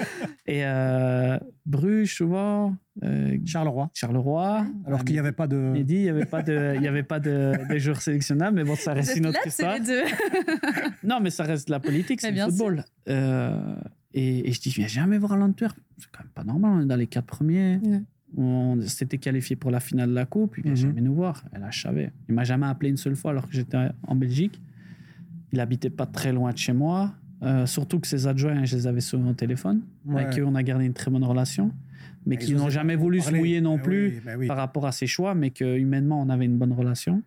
Et euh, Bruges, souvent. Euh, Charleroi. Charleroi. Alors qu'il n'y avait pas de. Il dit, il n'y avait pas de, il y avait pas de, de joueurs sélectionnables, mais bon, ça reste une autre histoire. non, mais ça reste la politique, c'est le football. Euh, et, je dis, je viens jamais voir l'Antwerp. C'est quand même pas normal, on est dans les quatre premiers. On s'était qualifié pour la finale de la Coupe, il vient mhm. jamais nous voir. Et là, je savais. Il m'a jamais appelé une seule fois alors que j'étais en Belgique. Il habitait pas très loin de chez moi. Euh, surtout que ses adjoints, je les avais souvent au téléphone. Avec qui on a gardé une très bonne relation. Mais qui n'ont jamais voulu se mouiller non bah plus bah par rapport à ses choix, mais que humainement, on avait une bonne relation.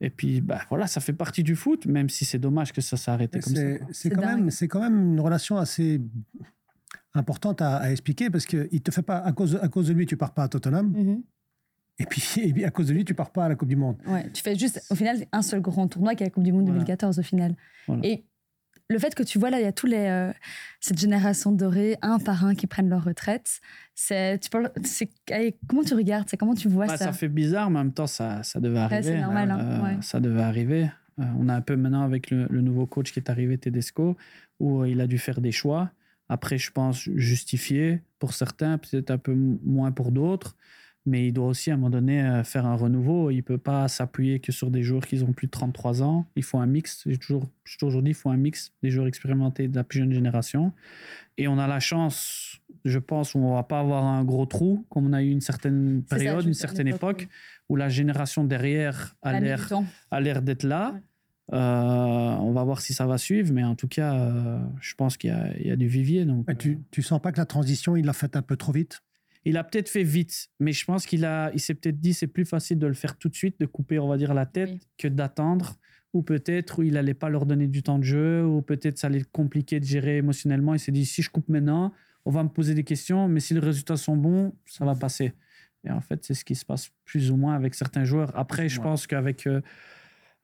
Et puis, bah, voilà, ça fait partie du foot, même si c'est dommage que ça s'est arrêté comme ça. C'est quand, même, quand même une relation assez importante à, expliquer parce qu'il te fait pas, à cause, à cause de lui, tu pars pas à Tottenham. Mm-hmm. Et puis, <laughs> et à cause de lui, tu pars pas à la Coupe du Monde. Ouais, tu fais juste, au final, un seul grand tournoi qui est la Coupe du Monde 2014 au final. Et le fait que tu vois là, il y a tous les euh, cette génération dorée, un par un, qui prennent leur retraite. C'est, tu c'est, comment tu regardes, c'est comment tu vois bah, ça Ça? fait bizarre, mais en même temps, ça, ça devait arriver. c'est normal. Hein, euh, ça devait arriver. Euh, on a un peu maintenant avec le, nouveau coach qui est arrivé, Tedesco, où il a dû faire des choix. Après, je pense justifier pour certains, peut-être un peu moins pour d'autres mais il doit aussi à un moment donné euh, faire un renouveau. Il ne peut pas s'appuyer que sur des joueurs qui ont plus de 33 ans. Il faut un mix. J'ai toujours, toujours dit, il faut un mix des joueurs expérimentés de la plus jeune génération. Et on a la chance, je pense, où on ne va pas avoir un gros trou, comme on a eu une certaine période, une certaine époque, où la génération derrière a l'air d'être là. Euh, on va voir si ça va suivre, mais en tout cas, euh, je pense qu'il y, y, a du vivier. Donc, tu, tu sens pas que la transition, il l'a faite un peu trop vite? Il a peut-être fait vite, mais je pense qu'il a, il s'est peut-être dit c'est plus facile de le faire tout de suite, de couper, on va dire, la tête, que d'attendre ou peut-être il n'allait pas leur donner du temps de jeu, ou peut-être ça allait être compliqué de gérer émotionnellement. Il s'est dit si je coupe maintenant, on va me poser des questions, mais si les résultats sont bons, ça va passer. Et en fait, c'est ce qui se passe plus ou moins avec certains joueurs. Après, je pense qu'avec euh,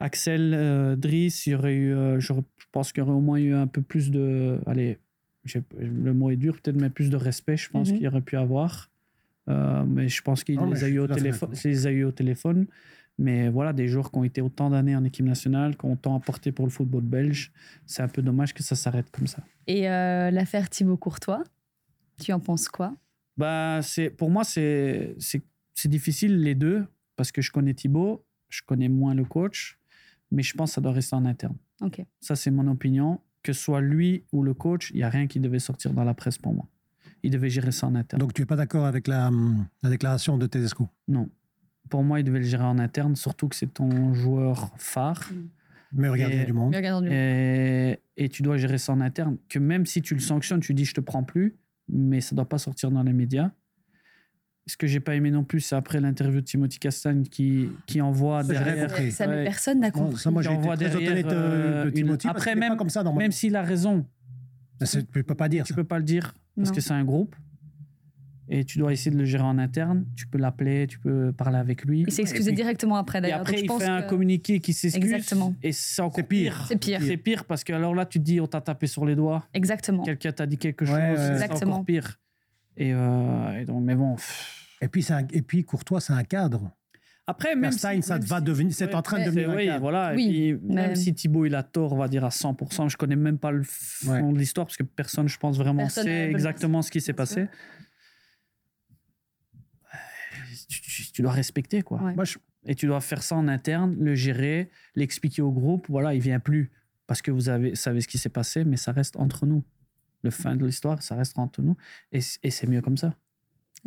Axel, euh, Driss, il y aurait eu, euh, je pense qu'il y aurait au moins eu un peu plus de. Allez, le mot est dur, peut-être, mais plus de respect, je pense mhm. qu'il aurait pu avoir. mais je pense qu'il les, a eu au téléphone, les a eu au téléphone. Mais voilà, des joueurs qui ont été autant d'années en équipe nationale, qui ont tant apporté pour le football belge, c'est un peu dommage que ça s'arrête comme ça. Et l'affaire Thibaut Courtois, tu en penses quoi? Bah, c'est Pour moi, c'est difficile les deux, parce que je connais Thibaut, je connais moins le coach, mais je pense que ça doit rester en interne. Ça, c'est mon opinion. Que ce soit lui ou le coach, il n'y a rien qui devait sortir dans la presse pour moi. Il devait gérer ça en interne. Donc, tu n'es pas d'accord avec la, la, déclaration de Tedesco? Non. Pour moi, il devait le gérer en interne, surtout que c'est ton joueur phare. Mm. Mais regardez du monde. Et, et, tu dois gérer ça en interne. Que même si tu le sanctionnes, tu dis je te prends plus, mais ça ne doit pas sortir dans les médias. Ce que j'ai pas aimé non plus, c'est après l'interview de Timothy Castagne qui, qui envoie derrière. Ça, personne n'a compris. ça, moi, j'ai été très derrière, euh, de Timothy. Après, même, comme ça, même s'il a raison. tu peux pas dire. Tu ne peux pas le dire parce que c'est un groupe. Et tu dois essayer de le gérer en interne. Tu peux l'appeler, tu peux parler avec lui. Il s'est excusé directement après d'ailleurs. Et après, il fait un communiqué qui s'excuse. Exactement. Et c'est encore pire. C'est pire. C'est pire parce que alors là, tu te dis, on t'a tapé sur les doigts. Exactement. Quelqu'un t'a dit quelque chose. c'est encore pire. Et, euh, et, donc, mais bon. Et puis, un, et puis Courtois, c'est un cadre. Après, même si, ça va devenir, c'est en train de devenir. Oui, voilà. Oui, même si Thibaut il a tort, on va dire à 100%, je connais même pas le fond de l'histoire parce que personne, je pense vraiment, sait exactement ce qui s'est passé. Tu, dois respecter quoi. Et tu dois faire ça en interne, le gérer, l'expliquer au groupe. Voilà, il vient plus parce que vous avez, savez ce qui s'est passé, mais ça reste entre nous. Le fin de l'histoire, ça reste entre nous. Et, et c'est mieux comme ça.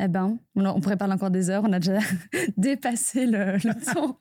Eh ben, on pourrait parler encore des heures. On a déjà <laughs> dépassé le, <laughs> temps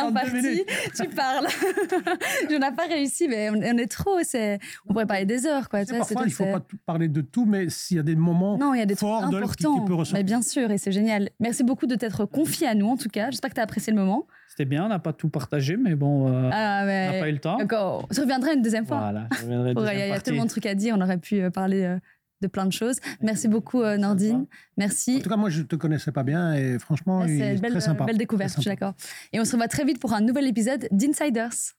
en partie. Tu parles. <laughs> Je n'ai pas réussi, mais on, est trop. C'est, on pourrait parler des heures, quoi. parfois, il ne faut pas parler de tout, mais s'il y a des moments non, il y a des forts importants. Qui, mais bien sûr, et c'est génial. Merci beaucoup de t'être confié à nous, en tout cas. J'espère que tu as apprécié le moment. C'était bien, on n'a pas tout partagé, mais bon, euh, ah, on n'a pas eu le temps. D'accord. Je reviendrai une deuxième fois. Voilà, Il y, a tellement de trucs à dire, on aurait pu euh, parler. Euh, de plein de choses. Merci beaucoup, euh, Nordine. Merci. En tout cas, moi, je ne te connaissais pas bien et franchement, c'est une belle, très sympa. belle découverte, je suis d'accord. Et on se revoit très vite pour un nouvel épisode d'Insiders.